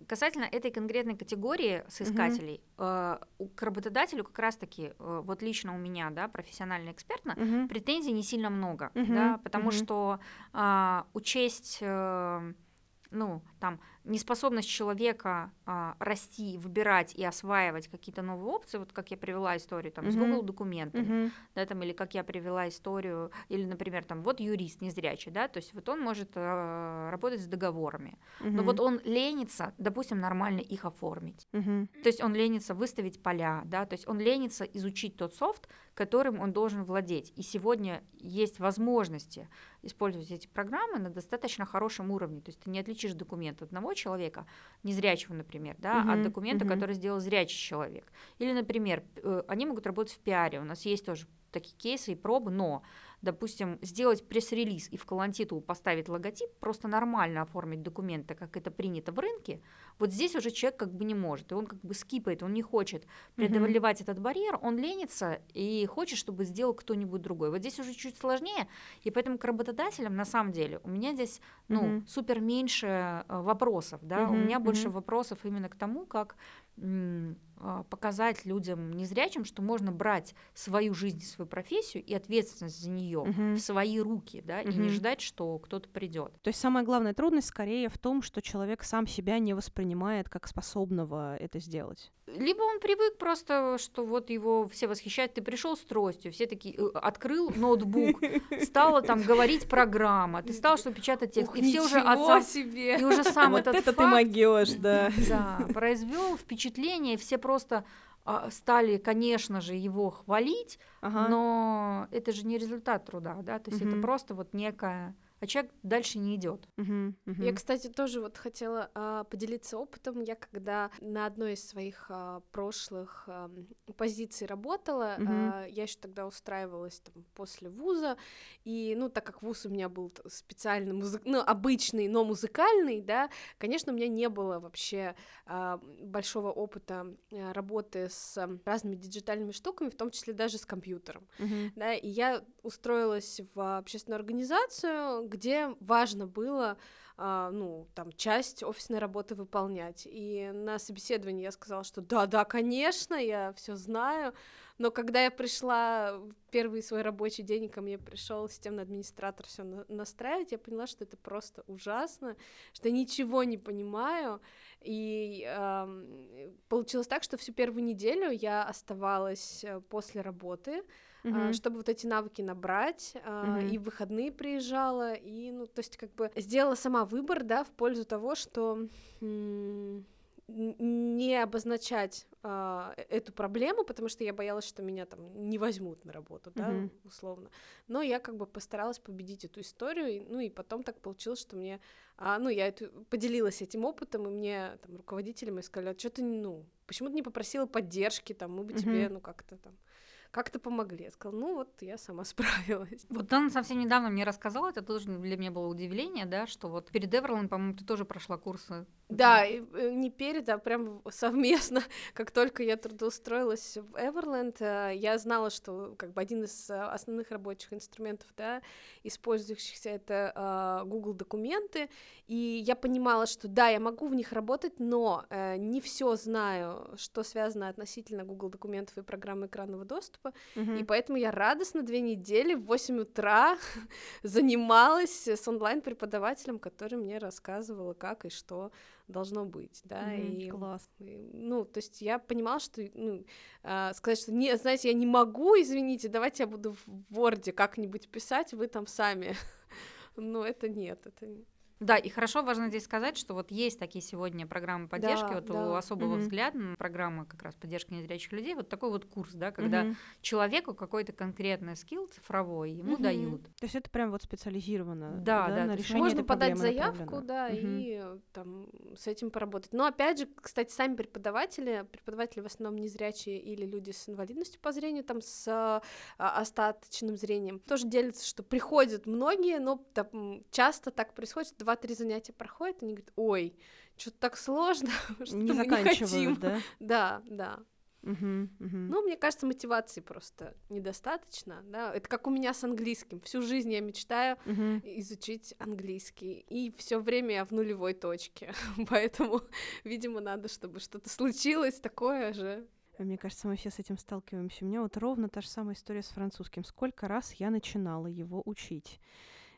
Speaker 3: Касательно этой конкретной категории соискателей, э, у- к работодателю как раз-таки, э, вот лично у меня, да, профессионально экспертно,
Speaker 2: Мгм.
Speaker 3: претензий не сильно много,
Speaker 2: Мгм,
Speaker 3: да, потому
Speaker 2: мгм.
Speaker 3: что а, учесть, э, ну, там, неспособность человека а, расти, выбирать и осваивать какие-то новые опции, вот как я привела историю там, с
Speaker 2: Мгм.
Speaker 3: Google документами,
Speaker 2: Мгм.
Speaker 3: да, там, или как я привела историю, или, например, там, вот юрист незрячий, да, то есть вот он может э, работать с договорами, но
Speaker 2: Мгм.
Speaker 3: вот он ленится, допустим, нормально их оформить.
Speaker 2: Мгм.
Speaker 3: То есть он ленится выставить поля, да, то есть он ленится изучить тот софт, которым он должен владеть. И сегодня есть возможности использовать эти программы на достаточно хорошем уровне. То есть ты не отличишь документ одного человека, незрячего, например, да,
Speaker 2: Мгм,
Speaker 3: от документа,
Speaker 2: мгм.
Speaker 3: который сделал зрячий человек. Или, например, э, они могут работать в пиаре. У нас есть тоже такие кейсы и пробы, но, допустим, сделать пресс-релиз и в колонтитул поставить логотип, просто нормально оформить документы, как это принято в рынке, вот здесь уже человек как бы не может, и он как бы скипает, он не хочет преодолевать этот барьер, он ленится и хочет, чтобы сделал кто-нибудь другой. Вот здесь уже чуть сложнее, и поэтому к работодателям на самом деле у меня здесь ну
Speaker 2: Мгм.
Speaker 3: супер меньше э, вопросов, да, у
Speaker 2: Мгм,
Speaker 3: меня больше вопросов именно к тому, как показать людям незрячим, что можно брать свою жизнь, свою профессию и ответственность за нее
Speaker 2: Мгм.
Speaker 3: в свои руки, да, и не ждать, что кто-то придет.
Speaker 2: То есть самая главная трудность скорее в том, что человек сам себя не воспринимает как способного это сделать.
Speaker 3: Либо он привык просто, что вот его все восхищают, ты пришел с тростью, все такие, э, открыл ноутбук, стала там говорить программа, ты стал, что печатать текст, и все уже отца,
Speaker 4: себе!
Speaker 3: и уже сам этот
Speaker 2: это ты
Speaker 3: факт,
Speaker 2: могешь, да.
Speaker 3: да, произвел впечатление, и все просто а, стали, конечно же, его хвалить,
Speaker 2: Ага.
Speaker 3: но это же не результат труда, да, то есть это
Speaker 2: Мгм.
Speaker 3: просто вот некая, а человек дальше не идет.
Speaker 2: Мгм, мгм.
Speaker 4: Я, кстати, тоже вот хотела а, поделиться опытом. Я когда на одной из своих а, прошлых ам, позиций работала,
Speaker 2: Мгм.
Speaker 4: а, я еще тогда устраивалась там после вуза, и, ну, так как вуз у меня был специально музы- ну, обычный, но музыкальный, да, конечно, у меня не было вообще а, большого опыта а, работы с ам, разными диджитальными штуками, в том числе даже с компьютером
Speaker 2: Мгм.
Speaker 4: да, и я устроилась в общественную организацию, где важно было, а, ну, там, часть офисной работы выполнять. И на собеседовании я сказала, что да, да, конечно, я все знаю, но когда я пришла первый свой рабочий день, ко мне пришел системный администратор все настраивать, я поняла, что это просто ужасно, что ничего не понимаю. И ам, получилось так, что всю первую неделю я оставалась э, после работы,
Speaker 2: Мгм.
Speaker 4: чтобы вот эти навыки набрать,
Speaker 2: Мгм.
Speaker 4: и в выходные приезжала, и, ну, то есть, как бы сделала сама выбор, да, в пользу того, что не обозначать а, э- эту проблему, потому что я боялась, что меня там не возьмут на работу, да,
Speaker 2: Мгм.
Speaker 4: условно. Но я как бы постаралась победить эту историю, и, ну и потом так получилось, что мне, а, ну я эту- поделилась этим опытом, и мне там руководители мои сказали, а что ты, ну, почему ты не попросила поддержки, там, мы бы тебе,
Speaker 2: Мгм.
Speaker 4: ну как-то там как-то помогли. Я сказала, ну вот я сама справилась.
Speaker 3: Вот он совсем недавно мне рассказал, это тоже для меня было удивление, да, что вот перед Эверлин, по-моему, ты тоже прошла курсы.
Speaker 4: Да, и, э, не перед, а прям совместно, как только я трудоустроилась в Everland, э, я знала, что как бы один из э, основных рабочих инструментов, да, использующихся, это Google документы, и я понимала, что да, я могу в них работать, но не все знаю, что связано относительно Google документов и программы экранного доступа, типа,
Speaker 2: Мгм.
Speaker 4: и поэтому я радостно две недели в 8 утра занималась с онлайн-преподавателем, который мне рассказывала, как и что должно быть, да,
Speaker 2: Мгм.
Speaker 4: и
Speaker 2: Класс.
Speaker 4: Ну, то есть я понимала, что, ну, а, сказать, что, не, знаете, я не могу, извините, давайте я буду в Word как-нибудь писать, вы там сами. Ну, это нет, это...
Speaker 3: Да, и хорошо важно здесь сказать, что вот есть такие сегодня программы поддержки,
Speaker 4: Да,
Speaker 3: вот у
Speaker 4: да.
Speaker 3: особого
Speaker 2: Мгм.
Speaker 3: взгляда, программа как раз поддержки незрячих людей, вот такой вот курс, да, когда
Speaker 2: Мгм.
Speaker 3: человеку какой-то конкретный скилл цифровой ему
Speaker 4: Мгм.
Speaker 3: дают.
Speaker 2: То есть это прям вот специализировано.
Speaker 3: Да, да, то
Speaker 2: на решение
Speaker 4: Можно подать заявку, да,
Speaker 2: Мгм.
Speaker 4: и э, там с этим поработать. Но опять же, кстати, сами преподаватели, преподаватели в основном незрячие или люди с инвалидностью по зрению, там с а, остаточным зрением, тоже делятся, что приходят многие, но там, часто так происходит, что два-три занятия проходят, они говорят, ой, что-то так сложно, что
Speaker 2: Не
Speaker 4: мы не хотим.
Speaker 2: да?
Speaker 4: Да, да.
Speaker 2: Мгм, мгм.
Speaker 4: Ну, мне кажется, мотивации просто недостаточно, да. Это как у меня с английским. Всю жизнь я мечтаю
Speaker 2: Мгм.
Speaker 4: изучить английский, и все время я в нулевой точке, поэтому, видимо, надо, чтобы что-то случилось такое же.
Speaker 2: Мне кажется, мы все с этим сталкиваемся. У меня вот ровно та же самая история с французским. Сколько раз я начинала его учить?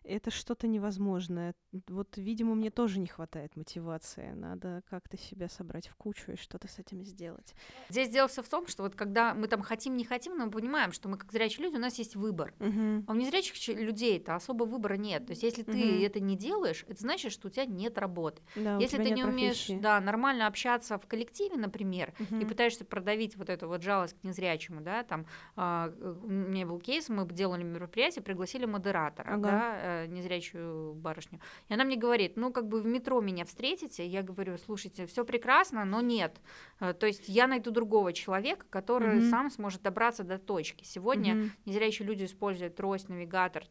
Speaker 2: Это что-то невозможное. Вот, видимо, мне тоже не хватает мотивации. Надо как-то себя собрать в кучу и что-то с этим сделать.
Speaker 3: Здесь дело все в том, что вот когда мы там хотим, не хотим, но мы понимаем, что мы как зрячие люди, у нас есть выбор.
Speaker 2: Мгм.
Speaker 3: А у незрячих ч- людей-то особо выбора нет. То есть если ты
Speaker 2: Мгм.
Speaker 3: это не делаешь, это значит, что у тебя нет работы.
Speaker 2: Да,
Speaker 3: если ты не умеешь
Speaker 2: профессии.
Speaker 3: да, нормально общаться в коллективе, например, и
Speaker 2: Мгм.
Speaker 3: пытаешься продавить вот эту вот жалость к незрячему, да, там, э, у меня был кейс, мы делали мероприятие, пригласили модератора,
Speaker 2: Ага.
Speaker 3: да, э, незрячую барышню, и она мне говорит, ну, как бы в метро меня встретите, я говорю, слушайте, все прекрасно, но нет, Э, то есть я найду другого человека, который
Speaker 2: Мгм.
Speaker 3: сам сможет добраться до точки. Сегодня
Speaker 2: Мгм.
Speaker 3: незрячие люди используют трость, навигатор,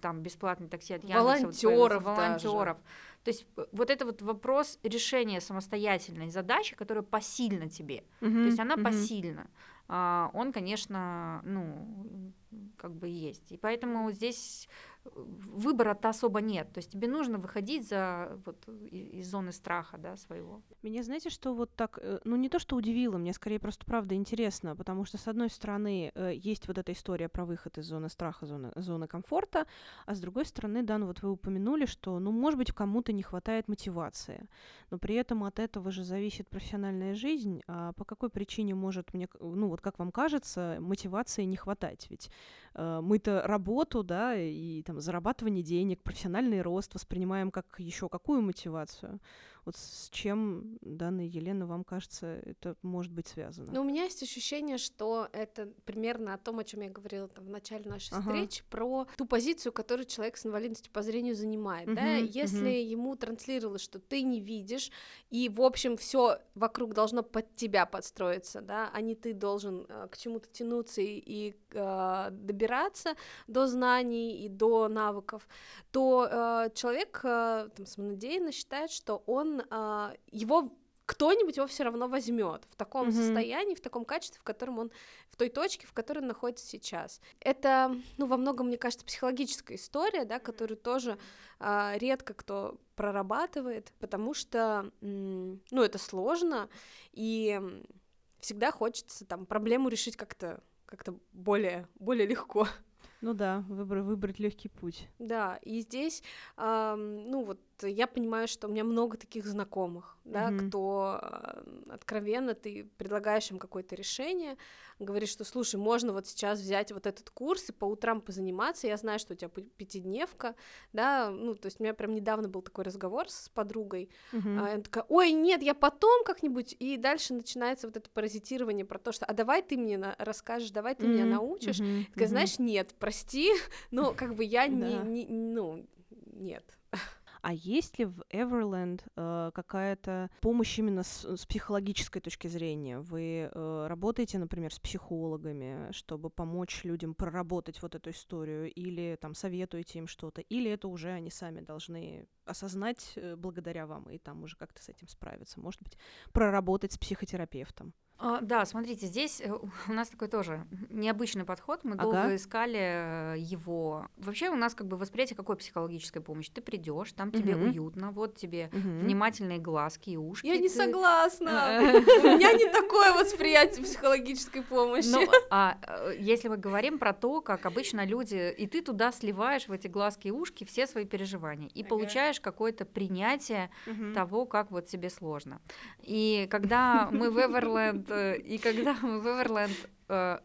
Speaker 3: там бесплатный такси от Яндекса, вот
Speaker 4: Волонтёров
Speaker 3: появился, волонтёров. То есть э, вот это вот вопрос решения самостоятельной задачи, которая посильна тебе. То есть она
Speaker 2: Мгм.
Speaker 3: посильна. А, Он, конечно, ну, как бы есть. И поэтому здесь выбора-то особо нет. То есть тебе нужно выходить за вот из зоны страха, да, своего.
Speaker 2: Меня, знаете, что вот так, э, ну не то, что удивило, мне скорее просто правда интересно, потому что, с одной стороны, э, есть вот эта история про выход из зоны страха, зоны, зоны комфорта, а с другой стороны, да, ну вот вы упомянули, что, ну, может быть, кому-то не хватает мотивации, но при этом от этого же зависит профессиональная жизнь, а по какой причине может мне, ну вот как вам кажется, мотивации не хватать? Ведь мы-то работу, да, и там зарабатывание денег, профессиональный рост воспринимаем как еще какую мотивацию? Вот с чем, Дана и Елена, вам кажется, это может быть связано?
Speaker 4: Но у меня есть ощущение, что это примерно о том, о чем я говорила там, в начале нашей
Speaker 2: Ага.
Speaker 4: встречи, про ту позицию, которую человек с инвалидностью по зрению занимает. да?
Speaker 2: Мгм,
Speaker 4: Если
Speaker 2: мгм.
Speaker 4: ему транслировалось, что ты не видишь, и, в общем, все вокруг должно под тебя подстроиться, да, а не ты должен э, к чему-то тянуться и, и, э, добираться до знаний и до навыков, то э, человек э, там, самонадеянно считает, что он э, его кто-нибудь его все равно возьмет в таком
Speaker 2: Мгм.
Speaker 4: состоянии, в таком качестве, в котором он, в той точке, в которой он находится сейчас. Это, ну, во многом, мне кажется, психологическая история, да, которую тоже а, редко кто прорабатывает, потому что, ну, это сложно, и всегда хочется там проблему решить как-то как-то более, более легко.
Speaker 2: Ну да, выбор, выбрать легкий путь.
Speaker 4: Да, и здесь, ам, ну вот я понимаю, что у меня много таких знакомых, да,
Speaker 2: Мгм.
Speaker 4: кто а, откровенно ты предлагаешь им какое-то решение, говоришь, что слушай, можно вот сейчас взять вот этот курс и по утрам позаниматься, я знаю, что у тебя пятидневка, да, ну то есть у меня прям недавно был такой разговор с подругой, а она такая, ой, нет, я потом как-нибудь, и дальше начинается вот это паразитирование про то, что, а давай ты мне на- расскажешь, давай ты меня
Speaker 2: Мгм,
Speaker 4: научишь,
Speaker 2: мгм,
Speaker 4: такая, знаешь, нет, прости, но как бы я не, не- ну, нет.
Speaker 2: А есть ли в Everland э, какая-то помощь именно с, с психологической точки зрения? Вы э, работаете, например, с психологами, чтобы помочь людям проработать вот эту историю, или там советуете им что-то, или это уже они сами должны осознать э, благодаря вам и там уже как-то с этим справиться? Может быть, проработать с психотерапевтом?
Speaker 3: А, да, смотрите, здесь э, у нас такой тоже необычный подход. Мы
Speaker 2: Ага.
Speaker 3: долго искали э, его. Вообще у нас как бы восприятие какой психологической помощи. Ты придешь, там тебе
Speaker 2: Мгм.
Speaker 3: уютно, вот тебе
Speaker 2: Мгм.
Speaker 3: внимательные глазки и ушки.
Speaker 4: Я не
Speaker 3: ты-
Speaker 4: согласна.
Speaker 3: Э.
Speaker 4: У меня не такое восприятие психологической помощи.
Speaker 3: Ну, а если мы говорим про то, как обычно люди, и ты туда сливаешь в эти глазки и ушки все свои переживания, и получаешь какое-то принятие того, как вот тебе сложно. И когда мы в Эверленд, э, и когда мы в Эверленд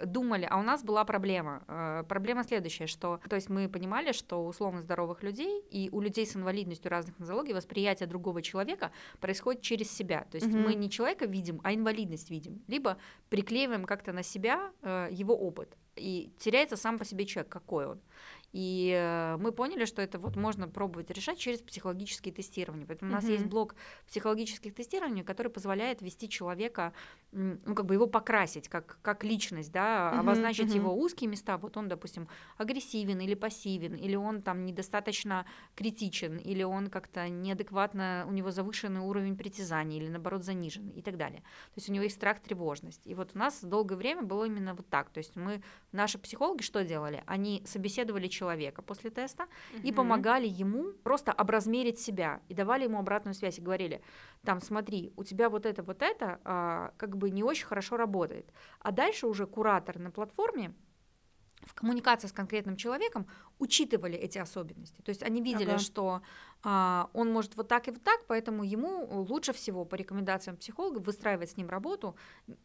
Speaker 3: думали, а у нас была проблема. Э, Проблема следующая, что, то есть мы понимали, что условно здоровых людей и у людей с инвалидностью разных нозологий восприятие другого человека происходит через себя. То есть
Speaker 2: Мгм.
Speaker 3: мы не человека видим, а инвалидность видим. Либо приклеиваем как-то на себя э, его опыт. И теряется сам по себе человек, какой он. И э, мы поняли, что это вот можно пробовать решать через психологические тестирования. Поэтому у нас есть блок психологических тестирований, который позволяет вести человека, ну, как бы его покрасить как, как личность, да,
Speaker 2: Мгм,
Speaker 3: обозначить
Speaker 2: мгм.
Speaker 3: его узкие места. Вот он, допустим, агрессивен или пассивен, или он там недостаточно критичен, или он как-то неадекватно, у него завышенный уровень притязаний, или наоборот занижен, и так далее. То есть у него есть страх, тревожность. И вот у нас долгое время было именно вот так. То есть мы, наши психологи что делали? Они собеседовали человека после теста, и
Speaker 2: Мгм.
Speaker 3: помогали ему просто образмерить себя и давали ему обратную связь и говорили, там, смотри, у тебя вот это, вот это а, как бы не очень хорошо работает. А дальше уже куратор на платформе в коммуникации с конкретным человеком учитывали эти особенности. То есть они видели,
Speaker 2: Ага.
Speaker 3: что а, он может вот так и вот так, поэтому ему лучше всего по рекомендациям психолога выстраивать с ним работу,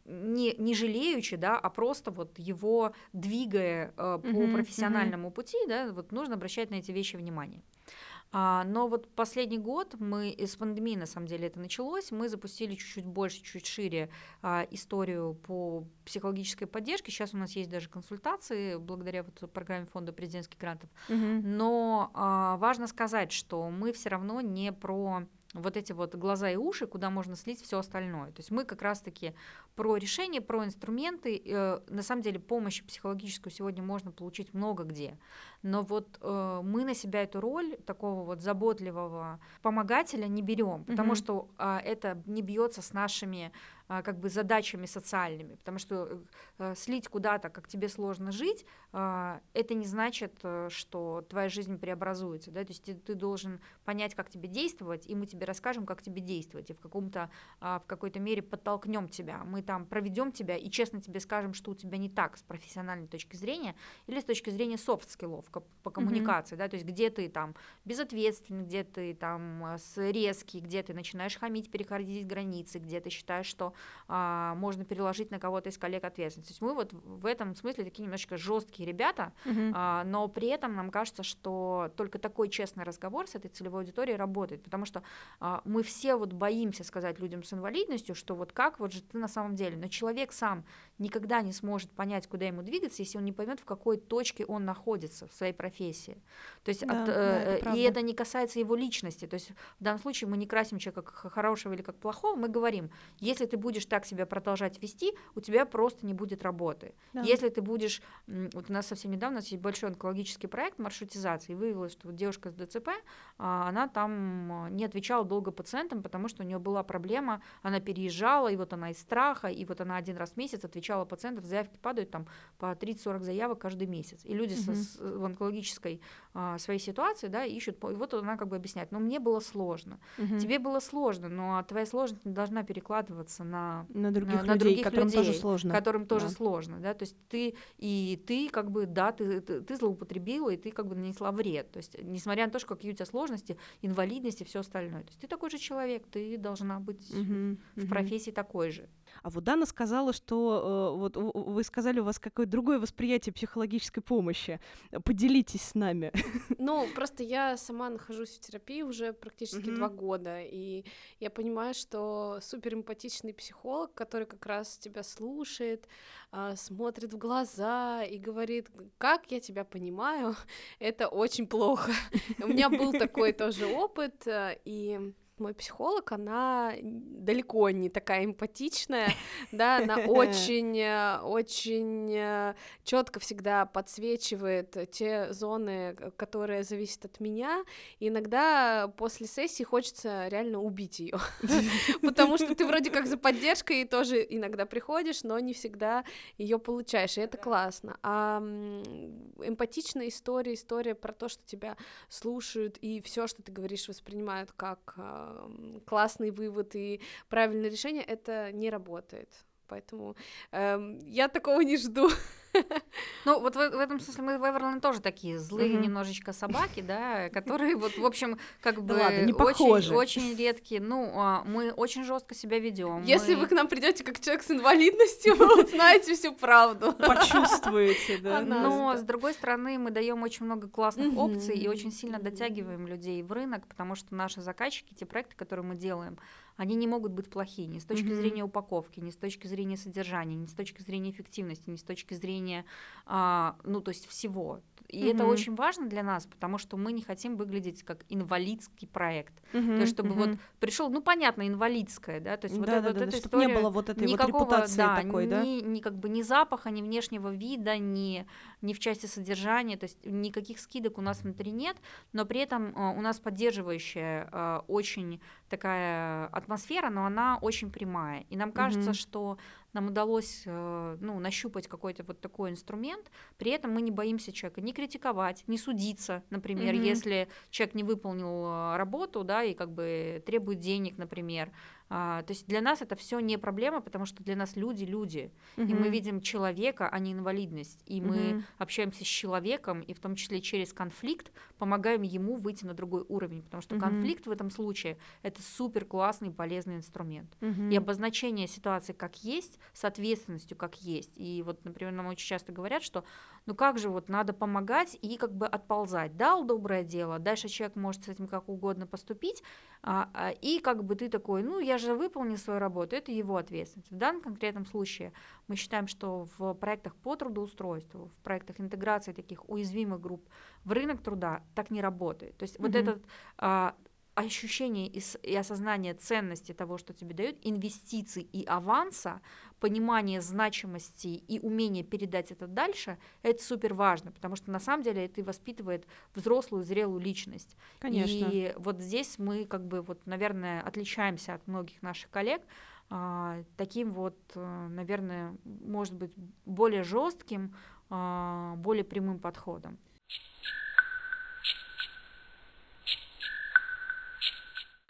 Speaker 3: не, не жалеючи, да, а просто вот его двигая э, по
Speaker 2: мгм.
Speaker 3: профессиональному пути, да, вот нужно обращать на эти вещи внимание. А, но вот последний год мы из пандемии, на самом деле, это началось, мы запустили чуть-чуть больше, чуть шире а, историю по психологической поддержке. Сейчас у нас есть даже консультации благодаря вот программе фонда президентских грантов.
Speaker 2: Мгм.
Speaker 3: Но а, важно сказать, что мы все равно не про вот эти вот глаза и уши, куда можно слить все остальное. То есть мы как раз-таки про решения, про инструменты. Э, на самом деле помощи психологическую сегодня можно получить много где. Но вот э, мы на себя эту роль такого вот заботливого помогателя не берем, потому
Speaker 2: Мгм.
Speaker 3: что а, это не бьется с нашими как бы задачами социальными, потому что э, слить куда-то, как тебе сложно жить, а, это не значит, э, что твоя жизнь преобразуется, да, то есть ты, ты должен понять, как тебе действовать, и мы тебе расскажем, как тебе действовать, и в каком-то, а, в какой-то мере подтолкнем тебя, мы там проведем тебя и честно тебе скажем, что у тебя не так с профессиональной точки зрения или с точки зрения soft skill ов по коммуникации, да, то есть где ты там безответственный, где ты там э, резкий, где ты начинаешь хамить, переходить границы, где ты считаешь, что а, можно переложить на кого-то из коллег ответственность. То есть мы вот в этом смысле такие немножечко жесткие ребята,
Speaker 2: Мгм.
Speaker 3: а, но при этом нам кажется, что только такой честный разговор с этой целевой аудиторией работает, потому что а, мы все вот боимся сказать людям с инвалидностью, что вот как вот же ты на самом деле, но человек сам никогда не сможет понять, куда ему двигаться, если он не поймет, в какой точке он находится в своей профессии. То есть
Speaker 2: Да,
Speaker 3: от,
Speaker 2: да,
Speaker 3: э,
Speaker 2: это
Speaker 3: и
Speaker 2: правда.
Speaker 3: это не касается его личности. То есть в данном случае мы не красим человека как хорошего или как плохого, мы говорим, если ты будешь так себя продолжать вести, у тебя просто не будет работы.
Speaker 2: Да.
Speaker 3: Если ты будешь, вот у нас совсем недавно у нас есть большой онкологический проект маршрутизации, и выявилось, что вот девушка с ДЦП, а, она там не отвечала долго пациентам, потому что у нее была проблема, она переезжала, и вот она из страха, и вот она один раз в месяц отвечала пациентов, заявки падают там по 30-40 заявок каждый месяц. И люди
Speaker 2: Мгм.
Speaker 3: с, в онкологической а, своей ситуации, да, ищут, и вот она как бы объясняет, но мне было сложно.
Speaker 2: Мгм.
Speaker 3: Тебе было сложно, но твоя сложность не должна перекладываться на
Speaker 2: на других
Speaker 3: на
Speaker 2: людей,
Speaker 3: других
Speaker 2: которым тоже
Speaker 3: людей,
Speaker 2: сложно.
Speaker 3: которым тоже
Speaker 2: Да.
Speaker 3: сложно, да, то есть ты и ты как бы да, ты, ты, ты злоупотребила и ты как бы нанесла вред, то есть несмотря на то, что какие у тебя сложности, инвалидность и все остальное, то есть ты такой же человек, ты должна быть
Speaker 2: Мгм,
Speaker 3: в
Speaker 2: мгм.
Speaker 3: профессии такой же.
Speaker 2: А вот Дана сказала, что э, вот вы сказали, у вас какое-то другое восприятие психологической помощи. Поделитесь с нами.
Speaker 4: Ну, просто я сама нахожусь в терапии уже практически два года, и я понимаю, что супер эмпатичный психолог, который как раз тебя слушает, а, смотрит в глаза и говорит, как я тебя понимаю, это очень плохо. У меня был такой тоже опыт, а, и мой психолог, она далеко не такая эмпатичная, да, она очень, э, очень э, четко всегда подсвечивает те зоны, которые зависят от меня. И иногда после сессии хочется реально убить ее, потому что ты вроде как за поддержкой тоже иногда приходишь, но не всегда ее получаешь, и это классно. А эмпатичная история, история про то, что тебя слушают и все, что ты говоришь, воспринимают как классный вывод и правильное решение, это не работает. Поэтому эм, я такого не жду.
Speaker 3: Ну, вот в, в этом смысле мы в Эверленд тоже такие злые mm-hmm. немножечко собаки, да, которые вот, в общем, как бы
Speaker 2: да ладно, не очень,
Speaker 3: очень редкие. Ну, а, мы очень жестко себя ведем.
Speaker 4: Если
Speaker 3: мы...
Speaker 4: вы к нам придете как человек с инвалидностью, вы узнаете всю правду.
Speaker 2: Почувствуете, да.
Speaker 3: Но, с другой стороны, мы даем очень много классных опций и очень сильно дотягиваем людей в рынок, потому что наши заказчики, те проекты, которые мы делаем, они не могут быть плохие ни с точки зрения упаковки, ни с точки зрения содержания, ни с точки зрения эффективности, ни с точки зрения, а, ну, то есть всего. И mm-hmm. это очень важно для нас, потому что мы не хотим выглядеть как инвалидский проект. Mm-hmm. То есть, чтобы mm-hmm. вот пришел, ну понятно, инвалидское, да, то есть да, вот,
Speaker 2: да,
Speaker 3: это,
Speaker 2: да,
Speaker 3: вот
Speaker 2: да,
Speaker 3: эта история,
Speaker 2: не было вот этой
Speaker 3: никакого,
Speaker 2: вот репутации
Speaker 3: да,
Speaker 2: такой,
Speaker 3: ни,
Speaker 2: да,
Speaker 3: ни как бы ни запаха, ни внешнего вида, ни ни в части содержания, то есть никаких скидок у нас внутри нет, но при этом э, у нас поддерживающая э, очень такая атмосфера, но она очень прямая, и нам кажется, mm-hmm. что нам удалось э, ну, нащупать какой-то вот такой инструмент, при этом мы не боимся человека не критиковать, не судиться, например, mm-hmm. если человек не выполнил э, работу, да, и как бы требует денег, например, а, то есть для нас это все не проблема, потому что для нас люди люди, угу. и мы видим человека, а не инвалидность, и угу. мы общаемся с человеком, и в том числе через конфликт помогаем ему выйти на другой уровень, потому что угу. конфликт в этом случае это супер классный полезный инструмент угу. и обозначение ситуации как есть с ответственностью как есть. И вот, например, нам очень часто говорят, что ну как же вот надо помогать и как бы отползать, дал доброе дело, дальше человек может с этим как угодно поступить, а, а, и как бы ты такой, ну я же выполнил свою работу, это его ответственность. В данном конкретном случае мы считаем, что в проектах по трудоустройству, в проектах интеграции таких уязвимых групп в рынок труда так не работает. То есть mm-hmm. вот этот а, ощущение и, осознание ценности того, что тебе дают, инвестиций и аванса, понимание значимости и умение передать это дальше, это супер важно, потому что на самом деле это воспитывает взрослую, зрелую личность.
Speaker 2: Конечно.
Speaker 3: И вот здесь мы, как бы, вот, наверное, отличаемся от многих наших коллег а, таким вот, э, наверное, может быть, более жестким, а, более прямым подходом.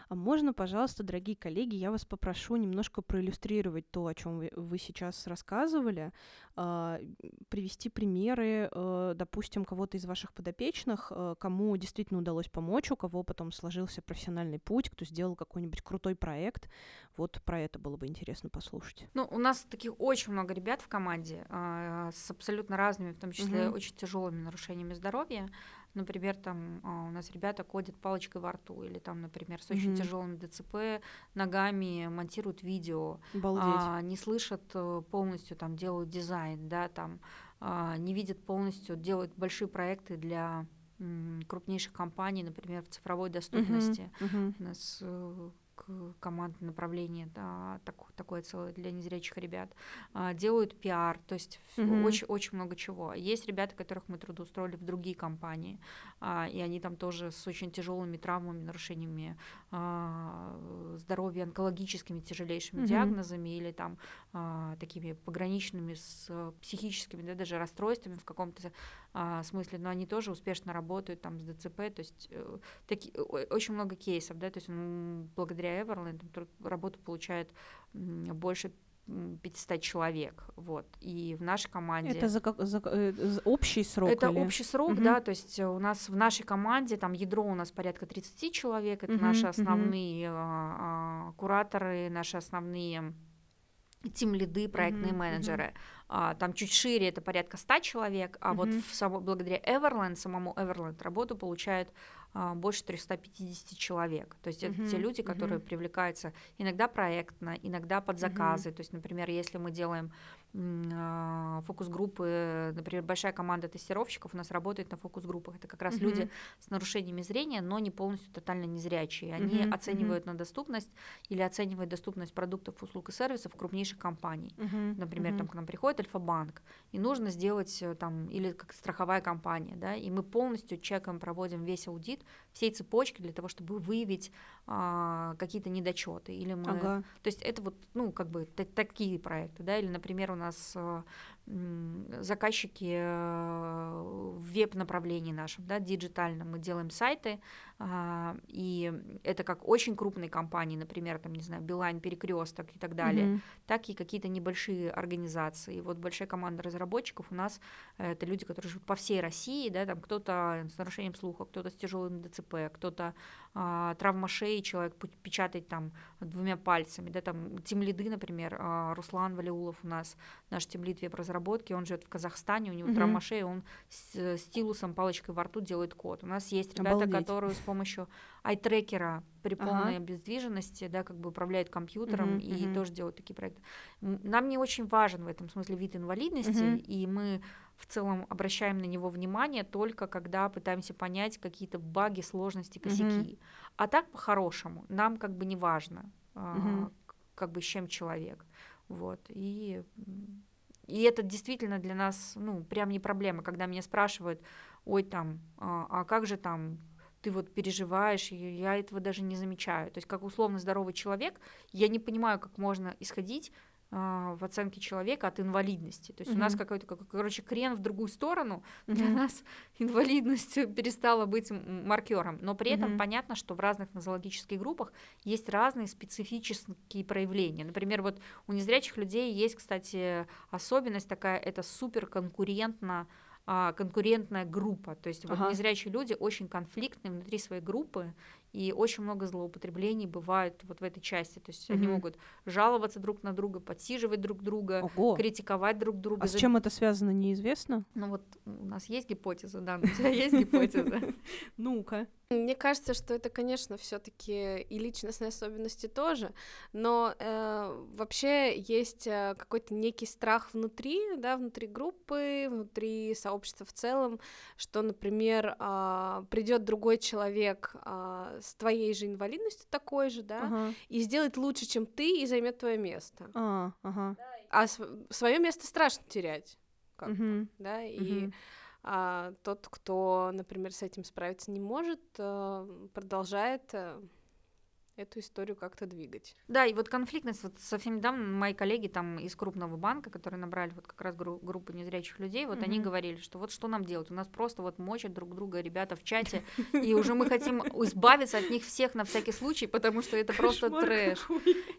Speaker 2: А можно, пожалуйста, дорогие коллеги, я вас попрошу немножко проиллюстрировать то, о чем вы, вы сейчас рассказывали, э, привести примеры, э, допустим, кого-то из ваших подопечных, э, кому действительно удалось помочь, у кого потом сложился профессиональный путь, кто сделал какой-нибудь крутой проект. Вот про это было бы интересно послушать.
Speaker 3: Ну, у нас таких очень много ребят в команде э, с абсолютно разными, в том числе угу. очень тяжелыми нарушениями здоровья. Например, там а, у нас ребята ходят палочкой во рту, или там, например, с очень mm-hmm. тяжелым ДЦП ногами монтируют видео, а, не слышат э, полностью, там делают дизайн, да, там а, не видят полностью, делают большие проекты для крупнейших компаний, например, в цифровой доступности. Uh-huh, uh-huh. У нас э, командное направление, да, так, такое целое для незрячих ребят, а, делают пиар, то есть mm-hmm. очень, очень много чего. Есть ребята, которых мы трудоустроили в другие компании, а, и они там тоже с очень тяжелыми травмами, нарушениями а, здоровья, онкологическими тяжелейшими mm-hmm. диагнозами или там а, такими пограничными с психическими, да, даже расстройствами в каком-то а, смысле, но они тоже успешно работают там с ДЦП, то есть э, таки, очень много кейсов, да, то есть он благодаря Everland работу получает больше 500 человек, вот, и в нашей команде...
Speaker 2: Это за, за, э, за общий срок?
Speaker 3: Это
Speaker 2: или?
Speaker 3: общий срок, угу. да, то есть у нас в нашей команде, там, ядро у нас порядка 30 человек, это угу, наши основные угу. а, кураторы, наши основные тим-лиды, проектные mm-hmm, менеджеры. Mm-hmm а, там чуть шире это порядка 100 человек, а mm-hmm. вот в само, благодаря Everland, самому Everland работу получают а, больше 350 человек. То есть mm-hmm. это те люди, которые mm-hmm. привлекаются иногда проектно, иногда под заказы. Mm-hmm. То есть, например, если мы делаем фокус-группы, например, большая команда тестировщиков у нас работает на фокус-группах. Это как раз
Speaker 2: Мгм.
Speaker 3: люди с нарушениями зрения, но не полностью тотально незрячие. Они
Speaker 2: мгм.
Speaker 3: оценивают на доступность или оценивают доступность продуктов, услуг и сервисов крупнейших компаний.
Speaker 2: Мгм,
Speaker 3: Например,
Speaker 2: мгм.
Speaker 3: там к нам приходит Альфа-банк, и нужно сделать э, там, или как страховая компания, да, и мы полностью чекаем, проводим весь аудит всей цепочки для того, чтобы выявить а, какие-то недочеты. Или мы
Speaker 2: Ага.
Speaker 3: то есть это вот, ну, как бы та- такие проекты, да, или, например, у нас м, заказчики э, в веб-направлении нашем, да, диджитальном, мы делаем сайты, а, и это как очень крупные компании, например, там, не знаю, Билайн, Перекресток и так далее,
Speaker 2: Мгм.
Speaker 3: так и какие-то небольшие организации. И Вот большая команда разработчиков у нас э, это люди, которые живут по всей России, да, там кто-то с нарушением слуха, кто-то с тяжелым ДЦП, кто-то а, травма шеи, человек печатает там двумя пальцами, да, там тимлиды, например, а, Руслан Валиулов у нас, наш тимлид веб-разработки, он живет в Казахстане, у него
Speaker 2: Мгм.
Speaker 3: травма шеи, он с стилусом, палочкой во рту делает код. У нас есть ребята,
Speaker 2: Обалдеть.
Speaker 3: которые с помощью айтрекера при
Speaker 2: Ага.
Speaker 3: полной обездвиженности, да, как бы управляют компьютером
Speaker 2: Мгм,
Speaker 3: и
Speaker 2: мгм.
Speaker 3: тоже делают такие проекты. Нам не очень важен в этом смысле вид инвалидности,
Speaker 2: Мгм.
Speaker 3: и мы в целом обращаем на него внимание только когда пытаемся понять какие-то баги, сложности, косяки. А так по-хорошему нам как бы не важно, а,
Speaker 2: Мгм.
Speaker 3: к- как бы с чем человек. Вот. И, и это действительно для нас, ну, прям не проблема, когда меня спрашивают, ой, там, а, а как же там ты вот переживаешь, и я этого даже не замечаю. То есть как условно здоровый человек, я не понимаю, как можно исходить в оценке человека от инвалидности. То есть у нас какой-то, как- короче, крен в другую сторону. Для
Speaker 2: Мгм.
Speaker 3: нас инвалидность перестала быть маркером. Но при этом
Speaker 2: Мгм.
Speaker 3: понятно, что в разных нозологических группах есть разные специфические проявления. Например, вот у незрячих людей есть, кстати, особенность такая, это суперконкурентно а, конкурентная группа. То есть вот
Speaker 2: Ага.
Speaker 3: незрячие люди очень конфликтны внутри своей группы, и очень много злоупотреблений бывает вот в этой части. То есть они
Speaker 2: Мгм.
Speaker 3: могут жаловаться друг на друга, подсиживать друг друга,
Speaker 2: Ого.
Speaker 3: критиковать друг друга.
Speaker 2: А с чем это связано, неизвестно?
Speaker 3: Ну вот у нас есть гипотеза, да, у тебя есть гипотеза.
Speaker 2: Ну-ка.
Speaker 4: Мне кажется, что это, конечно, все-таки и личностные особенности тоже, но э, вообще есть э, какой-то некий страх внутри, да, внутри группы, внутри сообщества в целом, что, например, а, придет другой человек а, с твоей же инвалидностью такой же, да,
Speaker 2: Ага.
Speaker 4: и сделает лучше, чем ты, и займет твое место.
Speaker 2: А, ага.
Speaker 4: А свое место страшно терять, как
Speaker 2: Мгм.
Speaker 4: да, и
Speaker 2: Мгм.
Speaker 4: а тот, кто, например, с этим справиться не может, э, продолжает э, эту историю как-то двигать.
Speaker 3: Да, и вот конфликтность, вот совсем недавно мои коллеги там из крупного банка, которые набрали вот как раз гру- группу незрячих людей, вот они
Speaker 2: Мгм.
Speaker 3: говорили, что вот что нам делать, у нас просто вот мочат друг друга ребята в чате, и уже мы хотим избавиться от них всех на всякий случай, потому что это просто трэш.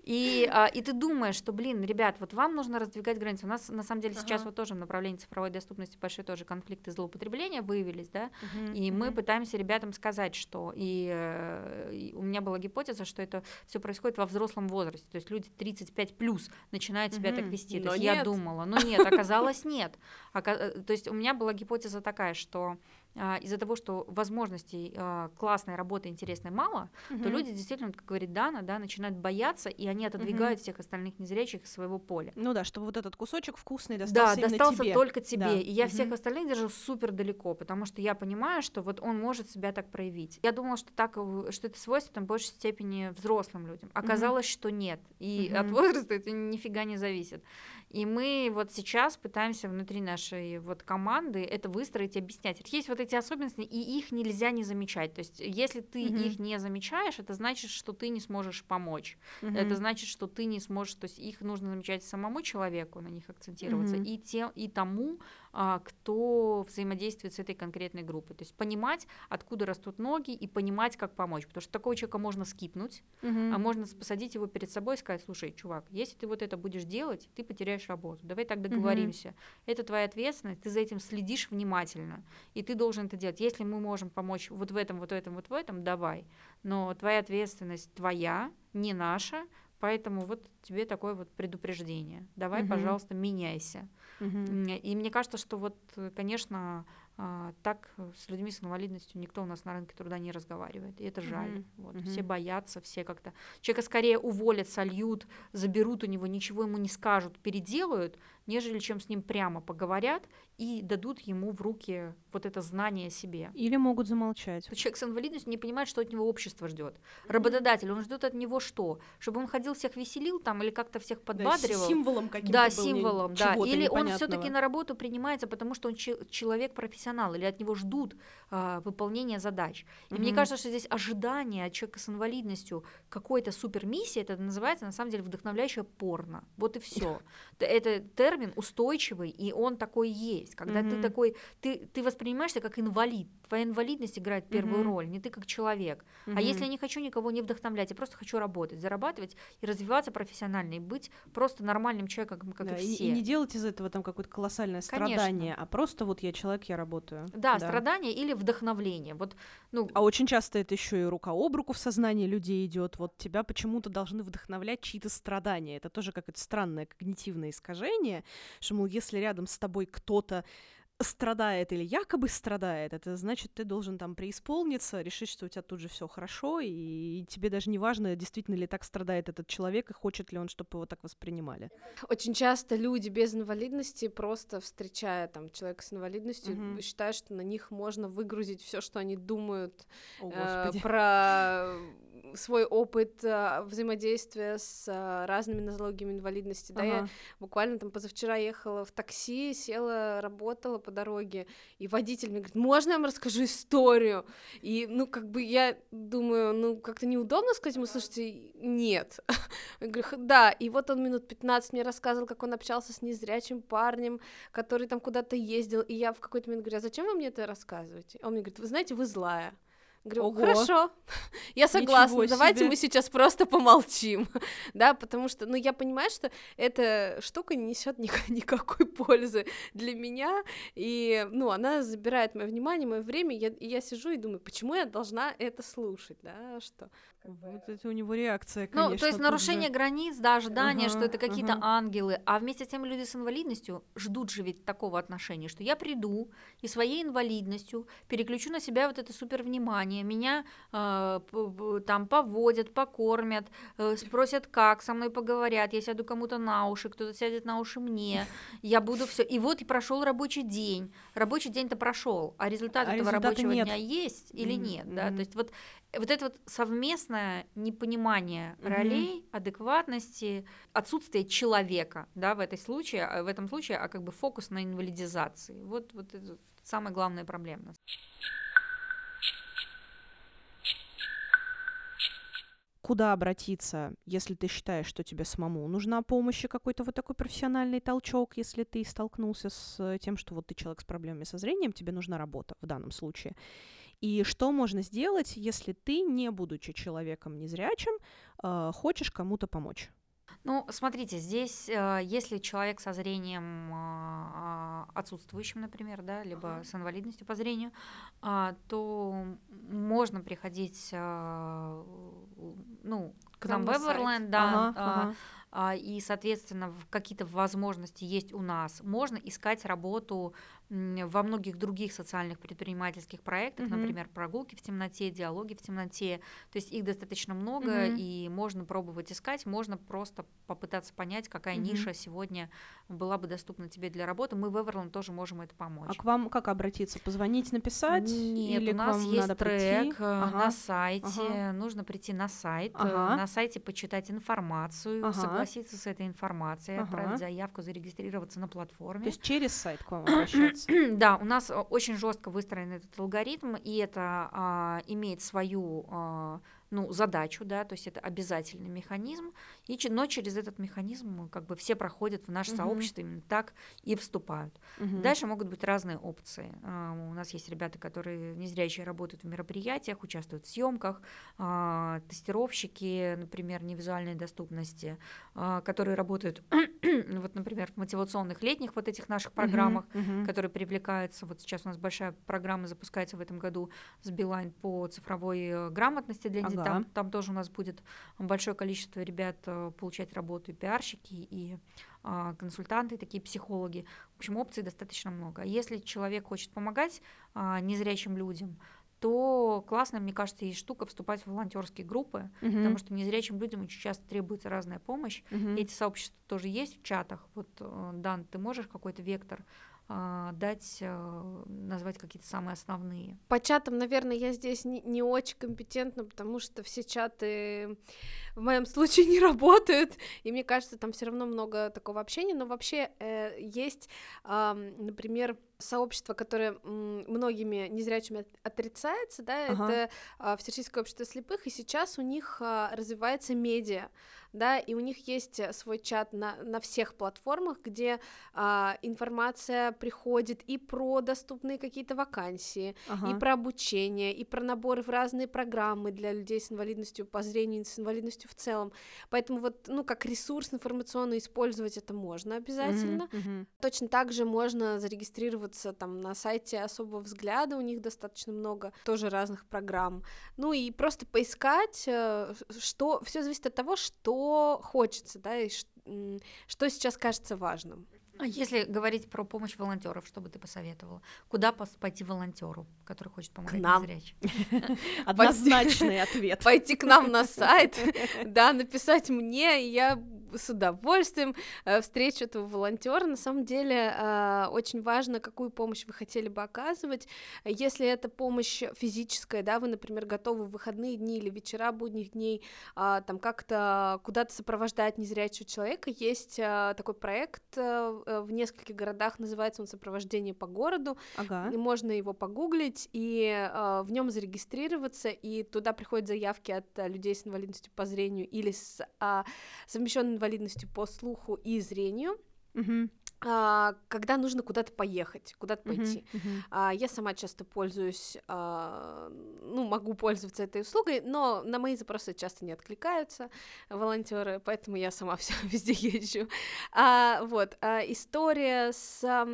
Speaker 3: И, а, и ты думаешь, что, блин, ребят, вот вам нужно раздвигать границы. У нас на самом деле сейчас вот тоже в направлении цифровой доступности большой тоже конфликты злоупотребления выявились, да, и мы пытаемся ребятам сказать, что и, э, и у меня была гипотеза, что это все происходит во взрослом возрасте, то есть люди 35 плюс начинают себя так
Speaker 2: Мгм.
Speaker 3: вести. То
Speaker 4: Но
Speaker 3: есть я
Speaker 4: нет.
Speaker 3: думала, но нет, оказалось нет. Ока- э, То есть у меня была гипотеза такая, что из-за того, что возможностей а, классной работы интересной мало, то
Speaker 2: Мгм.
Speaker 3: люди действительно, как говорит Дана, да, начинают бояться, и они отодвигают всех остальных незрячих из своего поля.
Speaker 2: Ну да, чтобы вот этот кусочек вкусный
Speaker 3: Да,
Speaker 2: достался именно
Speaker 3: достался
Speaker 2: тебе.
Speaker 3: только тебе.
Speaker 2: Да.
Speaker 3: И я всех
Speaker 2: Мгм.
Speaker 3: остальных держу супер далеко, потому что я понимаю, что вот он может себя так проявить. Я думала, что так, э, что это свойственно в большей степени взрослым людям. Оказалось, что нет. И от
Speaker 2: Мгм.
Speaker 3: возраста это нифига не зависит. И мы вот сейчас пытаемся внутри нашей вот команды это выстроить и объяснять. Есть вот эти особенности, и их нельзя не замечать. То есть если ты
Speaker 2: Мгм.
Speaker 3: их не замечаешь, это значит, что ты не сможешь помочь.
Speaker 2: Мгм.
Speaker 3: Это значит, что ты не сможешь, то есть их нужно замечать самому человеку, на них акцентироваться,
Speaker 2: Мгм.
Speaker 3: и, тем, и тому, кто взаимодействует с этой конкретной группой. То есть понимать, откуда растут ноги, и понимать, как помочь. Потому что такого человека можно скипнуть,
Speaker 2: Мгм.
Speaker 3: а можно посадить его перед собой и сказать, слушай, чувак, если ты вот это будешь делать, ты потеряешь работу. Давай так договоримся. Это твоя ответственность, ты за этим следишь внимательно, и ты должен это делать. Если мы можем помочь вот в этом, вот в этом, вот в этом, давай. Но твоя ответственность твоя, не наша, поэтому вот тебе такое вот предупреждение. Давай,
Speaker 2: Мгм.
Speaker 3: пожалуйста, меняйся. М, И мне кажется, что вот, э, конечно, так с людьми с инвалидностью никто у нас на рынке труда не разговаривает, и это жаль.
Speaker 2: Мгм,
Speaker 3: Вот,
Speaker 2: мгм.
Speaker 3: Все боятся, все как-то... Человека скорее уволят, сольют, заберут у него, ничего ему не скажут, переделают, нежели чем с ним прямо поговорят и дадут ему в руки вот это знание о себе.
Speaker 2: Или могут замолчать.
Speaker 3: То Человек с инвалидностью не понимает, что от него общество ждет. Работодатель, он ждет от него что? Чтобы он ходил всех веселил там или как-то всех подбадривал?
Speaker 2: символом каким-то
Speaker 3: Да, символом, да. Или он все-таки на работу принимается, потому что он че- человек профессионал, или от него ждут а, выполнения задач. И мне
Speaker 2: Мгм.
Speaker 3: кажется, что здесь ожидание от человека с инвалидностью какой-то супермиссии, это называется на самом деле вдохновляющее порно. Вот и все. Это термин устойчивый, и он такой есть. Когда ты такой, ты, ты воспринимаешься как инвалид. Твоя инвалидность играет первую роль, не ты как человек. А если я не хочу никого не вдохновлять, я просто хочу работать, зарабатывать и развиваться профессионально, и быть просто нормальным человеком, как
Speaker 2: Да,
Speaker 3: и
Speaker 2: и,
Speaker 3: все.
Speaker 2: и не делать из этого там какое-то колоссальное
Speaker 3: Конечно.
Speaker 2: страдание, а просто вот я человек, я работаю.
Speaker 3: Да, страдания или вдохновление. Вот, ну,
Speaker 2: А очень часто это еще и рука об руку в сознании людей идет. Вот тебя почему-то должны вдохновлять чьи-то страдания. Это тоже какое-то странное когнитивное искажение, что, мол, если рядом с тобой кто-то страдает или якобы страдает, это значит, ты должен там преисполниться, решить, что у тебя тут же все хорошо, и тебе даже не важно, действительно ли так страдает этот человек, и хочет ли он, чтобы его так воспринимали.
Speaker 4: Очень часто люди без инвалидности, просто встречая там человека с инвалидностью,
Speaker 2: Мгм.
Speaker 4: считают, что на них можно выгрузить все, что они думают
Speaker 2: О,
Speaker 4: э, про свой опыт э, взаимодействия с э, разными нозологиями инвалидности. Да, я
Speaker 2: Ага.
Speaker 4: буквально там позавчера ехала в такси, села, работала по дороге, и водитель мне говорит, можно я вам расскажу историю? И, ну, как бы я думаю, ну, как-то неудобно сказать ему, слушайте, нет. Я говорю, «Х- да, и вот он минут 15 мне рассказывал, как он общался с незрячим парнем, который там куда-то ездил, и я в какой-то момент говорю, а зачем вы мне это рассказываете? Он мне говорит, вы знаете, вы злая. Говорю,
Speaker 2: Ого.
Speaker 4: хорошо, я согласна,
Speaker 2: Ничего
Speaker 4: давайте
Speaker 2: себе.
Speaker 4: мы сейчас просто помолчим, да, потому что, ну, я понимаю, что эта штука не несет никакой пользы для меня, и, ну, она забирает мое внимание, мое время, и я, и я сижу и думаю, почему я должна это слушать, да, что...
Speaker 2: Вот это у него реакция,
Speaker 3: ну,
Speaker 2: конечно.
Speaker 3: то есть
Speaker 2: тут же.
Speaker 3: нарушение границ, да, ожидание, что
Speaker 2: Ага,
Speaker 3: это какие-то
Speaker 2: ага.
Speaker 3: ангелы, а вместе с тем люди с инвалидностью ждут же ведь такого отношения, что я приду и своей инвалидностью переключу на себя вот это супер внимание, меня э, там поводят, покормят, э, спросят как, со мной поговорят, я сяду кому-то на уши, кто-то сядет на уши мне, я буду все. И вот и прошел рабочий день, рабочий день-то прошел, а результат
Speaker 2: А
Speaker 3: этого рабочего
Speaker 2: нет.
Speaker 3: дня есть или
Speaker 2: Мгм,
Speaker 3: нет, да? То есть вот вот это вот совместное непонимание
Speaker 2: Мгм.
Speaker 3: ролей, адекватности, отсутствие человека, да, в этой случае, а в этом случае, а как бы фокус на инвалидизации. Вот, вот это самая главная проблема.
Speaker 2: Куда обратиться, если ты считаешь, что тебе самому нужна помощь и какой-то вот такой профессиональный толчок, если ты столкнулся с тем, что вот ты человек с проблемами со зрением, тебе нужна работа в данном случае. И что можно сделать, если ты, не будучи человеком незрячим, э, хочешь кому-то помочь?
Speaker 3: Ну, смотрите, здесь, э, если человек со зрением а, а, отсутствующим, например, да, либо с инвалидностью по зрению, а, то можно приходить, ну, к
Speaker 4: К
Speaker 3: нам в. Эверленд, да,
Speaker 2: Ага, ага.
Speaker 3: и, соответственно, какие-то возможности есть у нас. Можно искать работу во многих других социальных предпринимательских проектах,
Speaker 2: Мгм.
Speaker 3: например, прогулки в темноте, диалоги в темноте. То есть их достаточно много,
Speaker 2: Мгм.
Speaker 3: и можно пробовать искать, можно просто попытаться понять, какая
Speaker 2: Мгм.
Speaker 3: ниша сегодня была бы доступна тебе для работы. Мы в Эверленд тоже можем это помочь.
Speaker 2: А к вам как обратиться? Позвонить, написать?
Speaker 3: Нет,
Speaker 2: Или
Speaker 3: у нас есть
Speaker 2: надо
Speaker 3: трек
Speaker 2: прийти?
Speaker 3: э,
Speaker 2: Ага.
Speaker 3: на сайте.
Speaker 2: ага.
Speaker 3: Нужно прийти на сайт, э,
Speaker 2: Ага.
Speaker 3: на сайте почитать информацию,
Speaker 2: Ага.
Speaker 3: согласиться с этой информацией,
Speaker 2: Ага.
Speaker 3: отправить заявку, зарегистрироваться на платформе.
Speaker 2: То есть через сайт к вам обращаться?
Speaker 3: Да, у нас э, очень жестко выстроен этот алгоритм, и это а, имеет свою а, ну, задачу, да, то есть это обязательный механизм, и, но через этот механизм как бы все проходят в наше
Speaker 2: Мгм.
Speaker 3: сообщество именно так и вступают.
Speaker 2: Мгм.
Speaker 3: Дальше могут быть разные опции. А, У нас есть ребята, которые незрячие работают в мероприятиях, участвуют в съемках, а, тестировщики, например, невизуальной доступности, а, которые работают, вот, например, в мотивационных летних вот этих наших программах,
Speaker 2: мгм.
Speaker 3: которые привлекаются. Вот сейчас у нас большая программа запускается в этом году с Билайн по цифровой э, грамотности для детей.
Speaker 2: Ага.
Speaker 3: Там, там тоже у нас будет большое количество ребят э, получать работу, и пиарщики, и а, консультанты, такие психологи. В общем, опций достаточно много. Если человек хочет помогать а, незрячим людям, то классно, мне кажется, есть штука вступать в волонтерские группы, потому что незрячим людям очень часто требуется разная помощь.
Speaker 2: Мгм.
Speaker 3: Эти сообщества тоже есть в чатах. Вот, э, Дан, ты можешь какой-то вектор дать, э, назвать какие-то самые основные?
Speaker 4: По чатам, наверное, я здесь не, не очень компетентна, потому что все чаты в моем случае не работают, и мне кажется, там все равно много такого общения, но вообще э, есть, ам, например, сообщество, которое многими незрячими от- отрицается, да,
Speaker 2: Ага.
Speaker 4: это а, Всероссийское общество слепых, и сейчас у них а, развивается медиа, да, и у них есть э, свой чат на, на всех платформах, где а, информация приходит и про доступные какие-то вакансии,
Speaker 2: Ага.
Speaker 4: и про обучение, и про наборы в разные программы для людей с инвалидностью по зрению, с инвалидностью в целом. Поэтому вот, ну, как ресурс информационный использовать это можно обязательно.
Speaker 2: Мгм.
Speaker 4: Точно так же можно зарегистрироваться там на сайте особого взгляда, у них достаточно много тоже разных программ. Ну и просто поискать, э, что все зависит от того, что хочется, да, и что сейчас кажется важным.
Speaker 3: А если говорить про помощь волонтеров, что бы ты посоветовала? Куда пойти волонтеру, который хочет помогать
Speaker 4: нам.
Speaker 3: незрячим?
Speaker 2: Однозначный ответ.
Speaker 4: Пойти к нам на сайт, да, написать мне, и я с удовольствием э, встречу этого волонтера. На самом деле э, очень важно, какую помощь вы хотели бы оказывать. Если это помощь физическая, да, вы, например, готовы в выходные дни или вечера будних дней а, там как-то куда-то сопровождать незрячего человека, есть а, такой проект э, э, в нескольких городах, называется он «Сопровождение по городу»,
Speaker 2: Ага.
Speaker 4: и можно его погуглить и э, в нем зарегистрироваться, и туда приходят заявки от э, людей с инвалидностью по зрению или с а, совмещенной инвалидностью по слуху и зрению, а, когда нужно куда-то поехать, куда-то
Speaker 2: мгм,
Speaker 4: пойти. А, Я сама часто пользуюсь, а, ну, могу пользоваться этой услугой, но на мои запросы часто не откликаются волонтеры, поэтому я сама все везде езжу. А, вот, а, история с а,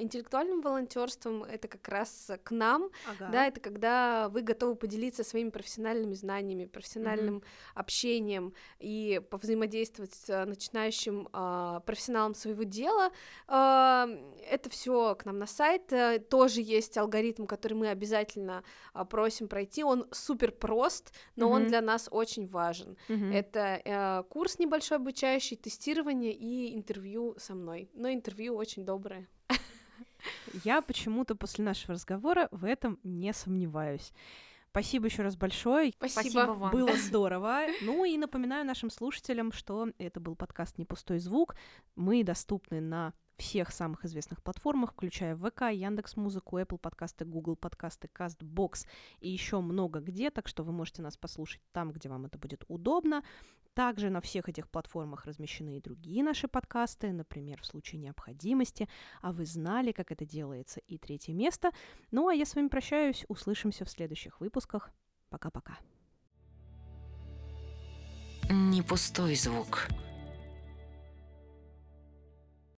Speaker 4: интеллектуальным волонтерством это как раз к нам,
Speaker 2: Ага.
Speaker 4: да, это когда вы готовы поделиться своими профессиональными знаниями, профессиональным общением и повзаимодействовать с а, начинающим а, профессионалом своего дела. Это все к нам на сайт. э, Тоже есть алгоритм, который мы обязательно а, просим пройти. Он супер прост, но он
Speaker 2: Мгм.
Speaker 4: для нас очень важен.
Speaker 2: Мгм.
Speaker 4: Это э, курс небольшой обучающий, тестирование и интервью со мной. Но интервью очень доброе.
Speaker 2: Я почему-то после нашего разговора в этом не сомневаюсь. Спасибо еще раз большое.
Speaker 3: Спасибо вам.
Speaker 2: Было здорово. Ну и напоминаю нашим слушателям, что это был подкаст «Не пустой звук». Мы доступны на всех самых известных платформах, включая ВК, Яндекс Музыку, Apple подкасты, Google подкасты, Castbox и еще много где, так что вы можете нас послушать там, где вам это будет удобно. Также на всех этих платформах размещены и другие наши подкасты, например, в случае необходимости. А вы знали, как это делается, и третье место. Ну а я с вами прощаюсь, услышимся в следующих выпусках. Пока-пока.
Speaker 1: Не пустой звук.